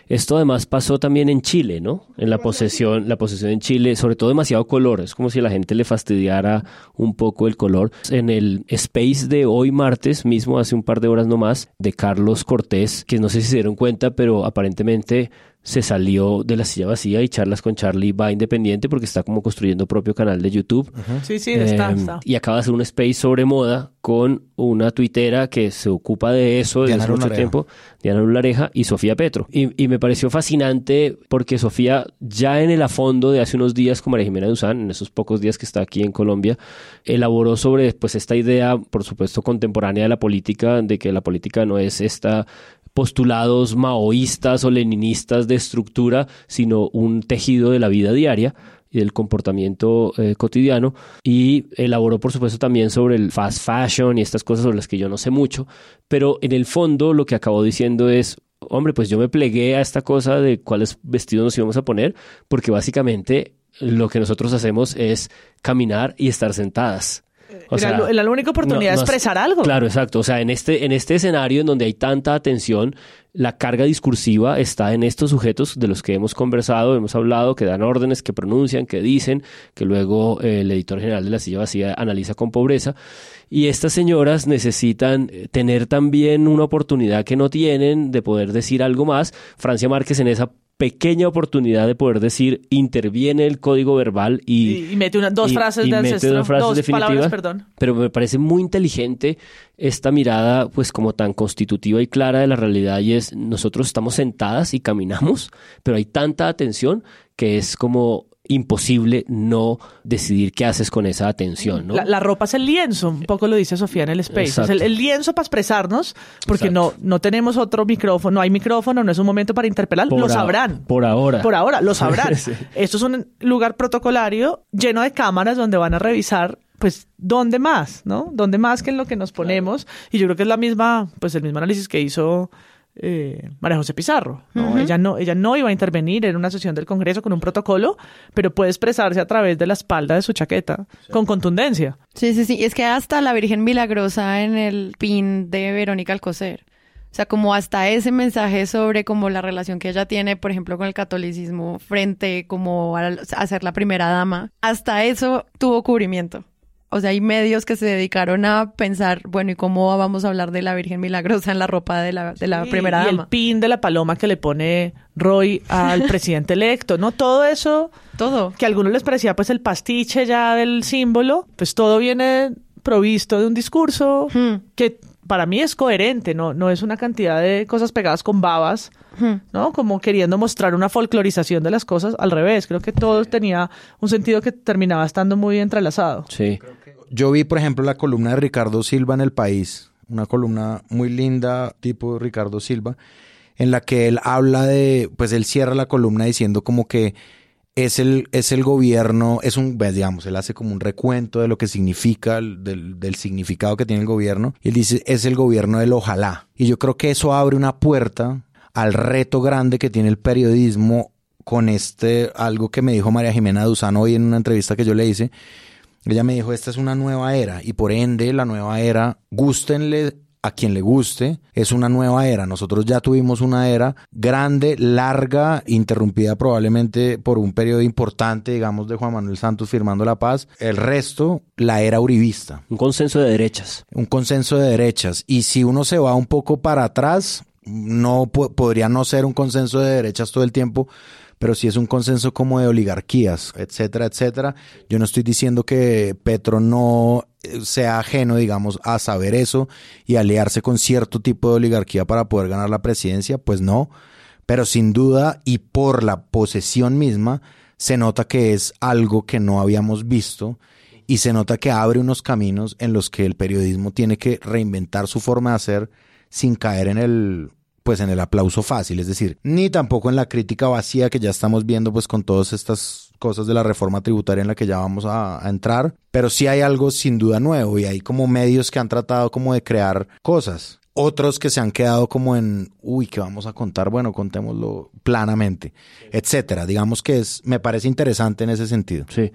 Esto además pasó también en Chile, ¿no? En la posesión, la posesión en Chile, sobre todo demasiado color. Es como si a la gente le fastidiara un poco el color. En el space de hoy martes, mismo hace un par de horas nomás, de Carlos Cortés, que no sé si se dieron cuenta, pero aparentemente se salió de la silla vacía y charlas con Charlie va independiente porque está como construyendo propio canal de YouTube. sí sí está, Eh, está. Y acaba de hacer un space sobre moda con una tuitera que se ocupa de eso desde Diana hace mucho Lulareja. tiempo, Diana Lulareja y Sofía Petro. Y, y me pareció fascinante porque Sofía, ya en el a fondo de hace unos días con María Jimena Duzán, en esos pocos días que está aquí en Colombia, elaboró sobre pues esta idea, por supuesto, contemporánea de la política, de que la política no es esta postulados maoístas o leninistas de estructura, sino un tejido de la vida diaria y del comportamiento eh, cotidiano y elaboró por supuesto también sobre el fast fashion y estas cosas sobre las que yo no sé mucho, pero en el fondo lo que acabó diciendo es, hombre, pues yo me plegué a esta cosa de cuáles vestidos nos íbamos a poner, porque básicamente lo que nosotros hacemos es caminar y estar sentadas. O era, sea, la única oportunidad no- de expresar algo Claro, exacto. O sea, en este, en este escenario en donde hay tanta atención, la carga discursiva está en estos sujetos de los que hemos conversado, hemos hablado, que dan órdenes, que pronuncian, que dicen, que luego eh, el editor general de la silla vacía analiza con pobreza. Y estas señoras necesitan eh, tener también una oportunidad que no tienen de poder decir algo más. Francia Márquez en esa pequeña oportunidad de poder decir interviene el código verbal y, y, y mete una, dos y- frases y de mete ancestro dos frases dos palabras perdón. Pero me parece muy inteligente esta mirada, pues como tan constitutiva y clara de la realidad, y es nosotros estamos sentadas y caminamos, pero hay tanta atención que es como imposible no decidir qué haces con esa atención, ¿no? La, la ropa es el lienzo, un poco lo dice Sofía en el space. Es el, el lienzo para expresarnos, porque Exacto. no, no tenemos otro micrófono, no hay micrófono, no es un momento para interpelar, Por lo sabrán. Por ahora. Por ahora, lo sabrán. Sí. Esto es un lugar protocolario lleno de cámaras donde van a revisar, pues, ¿dónde más? ¿No? ¿Dónde más que en lo que nos ponemos? Y yo creo que es la misma, pues, el mismo análisis que hizo eh, María José Pizarro. ¿no? ella, no, ella no iba a intervenir en una sesión del Congreso con un protocolo, pero puede expresarse a través de la espalda de su chaqueta, con contundencia. Sí, sí, sí. Es que hasta la Virgen Milagrosa en el pin de Verónica Alcocer. O sea, como hasta ese mensaje sobre como la relación que ella tiene, por ejemplo, con el catolicismo frente como a, a ser la primera dama, hasta eso tuvo cubrimiento. O sea, hay medios que se dedicaron a pensar, bueno, ¿y cómo vamos a hablar de la Virgen Milagrosa en la ropa de la, de la Sí, primera y dama? el pin de la paloma que le pone Roy al presidente electo, ¿no? Todo eso, Todo. que a algunos les parecía pues el pastiche ya del símbolo, pues todo viene provisto de un discurso Hmm. que para mí es coherente, ¿no? No es una cantidad de cosas pegadas con babas, Hmm. ¿no? Como queriendo mostrar una folclorización de las cosas, al revés, creo que todo tenía un sentido que terminaba estando muy entrelazado. Sí. Yo vi, por ejemplo, la columna de Ricardo Silva en El País, una columna muy linda, tipo Ricardo Silva, en la que él habla de, pues él cierra la columna diciendo como que es el, es el gobierno, es un, pues, digamos, él hace como un recuento de lo que significa, el- del, del significado que tiene el gobierno, y él dice, es el gobierno del ojalá. Y yo creo que eso abre una puerta al reto grande que tiene el periodismo con este, algo que me dijo María Jimena Duzano hoy en una entrevista que yo le hice, ella me dijo, esta es una nueva era y por ende la nueva era, gústenle a quien le guste, es una nueva era. Nosotros ya tuvimos una era grande, larga, interrumpida probablemente por un periodo importante, digamos, de Juan Manuel Santos firmando la paz. El resto, la era uribista, Un consenso de derechas. un consenso de derechas. Y si uno se va un poco para atrás, no po- podría no ser un consenso de derechas todo el tiempo, pero si es un consenso como de oligarquías, etcétera, etcétera. Yo no estoy diciendo que Petro no eh, sea ajeno, digamos, a saber eso y aliarse con cierto tipo de oligarquía para poder ganar la presidencia, pues no. Pero sin duda y por la posesión misma, se nota que es algo que no habíamos visto y se nota que abre unos caminos en los que el periodismo tiene que reinventar su forma de hacer sin caer en el pues en el aplauso fácil, es decir, ni tampoco en la crítica vacía que ya estamos viendo pues con todas estas cosas de la reforma tributaria en la que ya vamos a, entrar, pero sí hay algo sin duda nuevo y hay como medios que han tratado como de crear cosas, otros que se han quedado como en, uy, ¿qué vamos a contar? Bueno, contémoslo planamente, etcétera. Digamos que es, me parece interesante en ese sentido. Sí.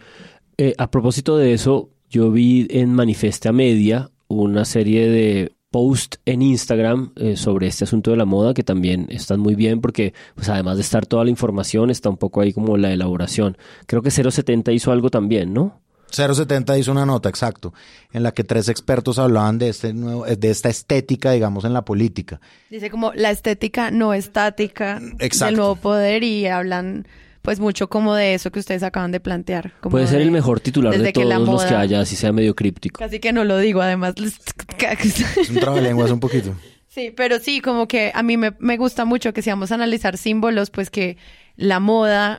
Eh, a propósito de eso, yo vi en Manifesta Media una serie de posts en Instagram eh, sobre este asunto de la moda que también están muy bien porque pues además de estar toda la información está un poco ahí como la elaboración. Creo que 070 hizo algo también, ¿no? 070 hizo una nota, exacto, en la que tres expertos hablaban de este nuevo, de esta estética, digamos, en la política. Dice como la estética no estática Exacto. del nuevo poder y hablan pues mucho como de eso que ustedes acaban de plantear. como Puede ser de- el mejor titular de que todos los que haya, así sea medio críptico. Casi que no lo digo, además. Es un trabalenguas un poquito. Sí, pero sí, como que a mí me, me gusta mucho que si vamos a analizar símbolos, pues que la moda,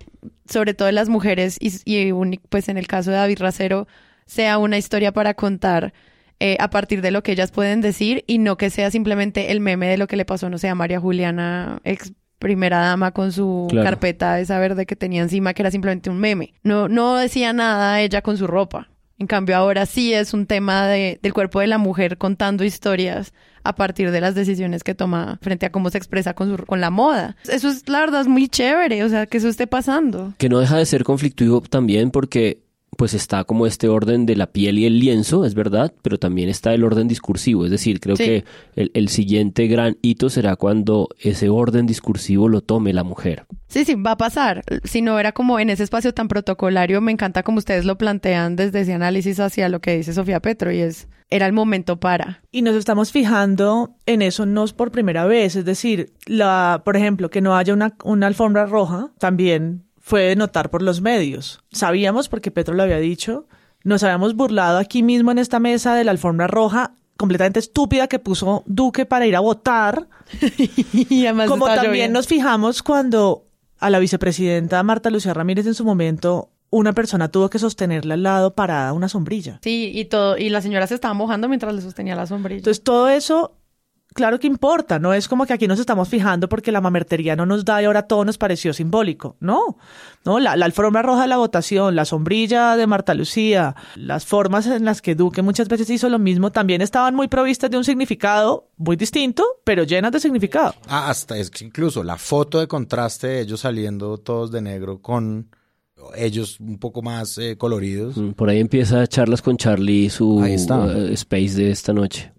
sobre todo de las mujeres, y, pues en el caso de David Racero, sea una historia para contar eh, a partir de lo que ellas pueden decir y no que sea simplemente el meme de lo que le pasó, no sé, a María Juliana, ex primera dama con su Claro. carpeta esa verde que tenía encima, que era simplemente un meme. No, no decía nada ella con su ropa. En cambio, ahora sí es un tema de, del cuerpo de la mujer contando historias a partir de las decisiones que toma frente a cómo se expresa con, su, con la moda. Eso es, la verdad, es muy chévere, o sea, que eso esté pasando. Que no deja de ser conflictivo también porque pues está como este orden de la piel y el lienzo, es verdad, pero también está el orden discursivo. Es decir, creo Sí. que el, el siguiente gran hito será cuando ese orden discursivo lo tome la mujer. Sí, sí, va a pasar. Si no era como en ese espacio tan protocolario, me encanta como ustedes lo plantean desde ese análisis hacia lo que dice Sofía Petro y es, era el momento para. Y nos estamos fijando en eso no es por primera vez, es decir, la, por ejemplo, que no haya una, una alfombra roja también fue de notar por los medios. Sabíamos, porque Petro lo había dicho, nos habíamos burlado aquí mismo en esta mesa de la alfombra roja completamente estúpida que puso Duque para ir a votar, y además como también lloviendo. nos fijamos cuando a la vicepresidenta Marta Lucía Ramírez en su momento una persona tuvo que sostenerle al lado parada una sombrilla. Sí, y todo, y la señora se estaba mojando mientras le sostenía la sombrilla. Entonces todo eso, claro que importa, no es como que aquí nos estamos fijando porque la mamertería no nos da y ahora todo nos pareció simbólico. No, no, la, la alfombra roja de la votación, la sombrilla de Marta Lucía, las formas en las que Duque muchas veces hizo lo mismo, también estaban muy provistas de un significado muy distinto, pero llenas de significado. Ah, hasta es que incluso la foto de contraste de ellos saliendo todos de negro con ellos un poco más eh, coloridos. Mm, Por ahí empieza charlas con Charlie, su eh, space de esta noche.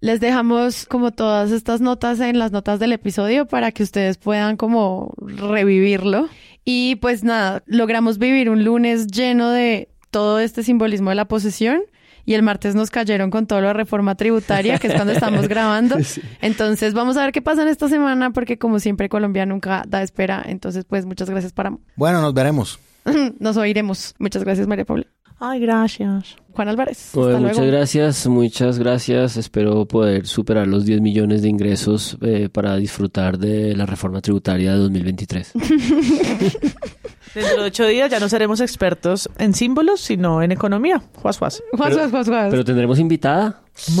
Les dejamos como todas estas notas en las notas del episodio para que ustedes puedan como revivirlo. Y pues nada, logramos vivir un lunes lleno de todo este simbolismo de la posesión y el martes nos cayeron con todo lo de reforma tributaria, que es cuando estamos grabando. Entonces vamos a ver qué pasa en esta semana porque como siempre Colombia nunca da espera. Entonces pues muchas gracias para... Bueno, nos veremos. nos oiremos. Muchas gracias María Paula. Ay, gracias. Juan Álvarez. Bueno, hasta muchas luego. gracias, muchas gracias. Espero poder superar los 10 millones de ingresos eh, para disfrutar de la reforma tributaria de 2023. Dentro de ocho días ya no seremos expertos en símbolos, sino en economía. Juas, juas. Juas, juas, juas, juas. Pero tendremos invitada.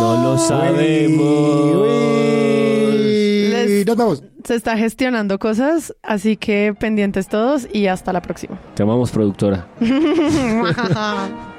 No lo sabemos. Les- Nos vemos. Se está gestionando cosas, así que pendientes todos y hasta la próxima. Te amamos, productora.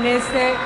en este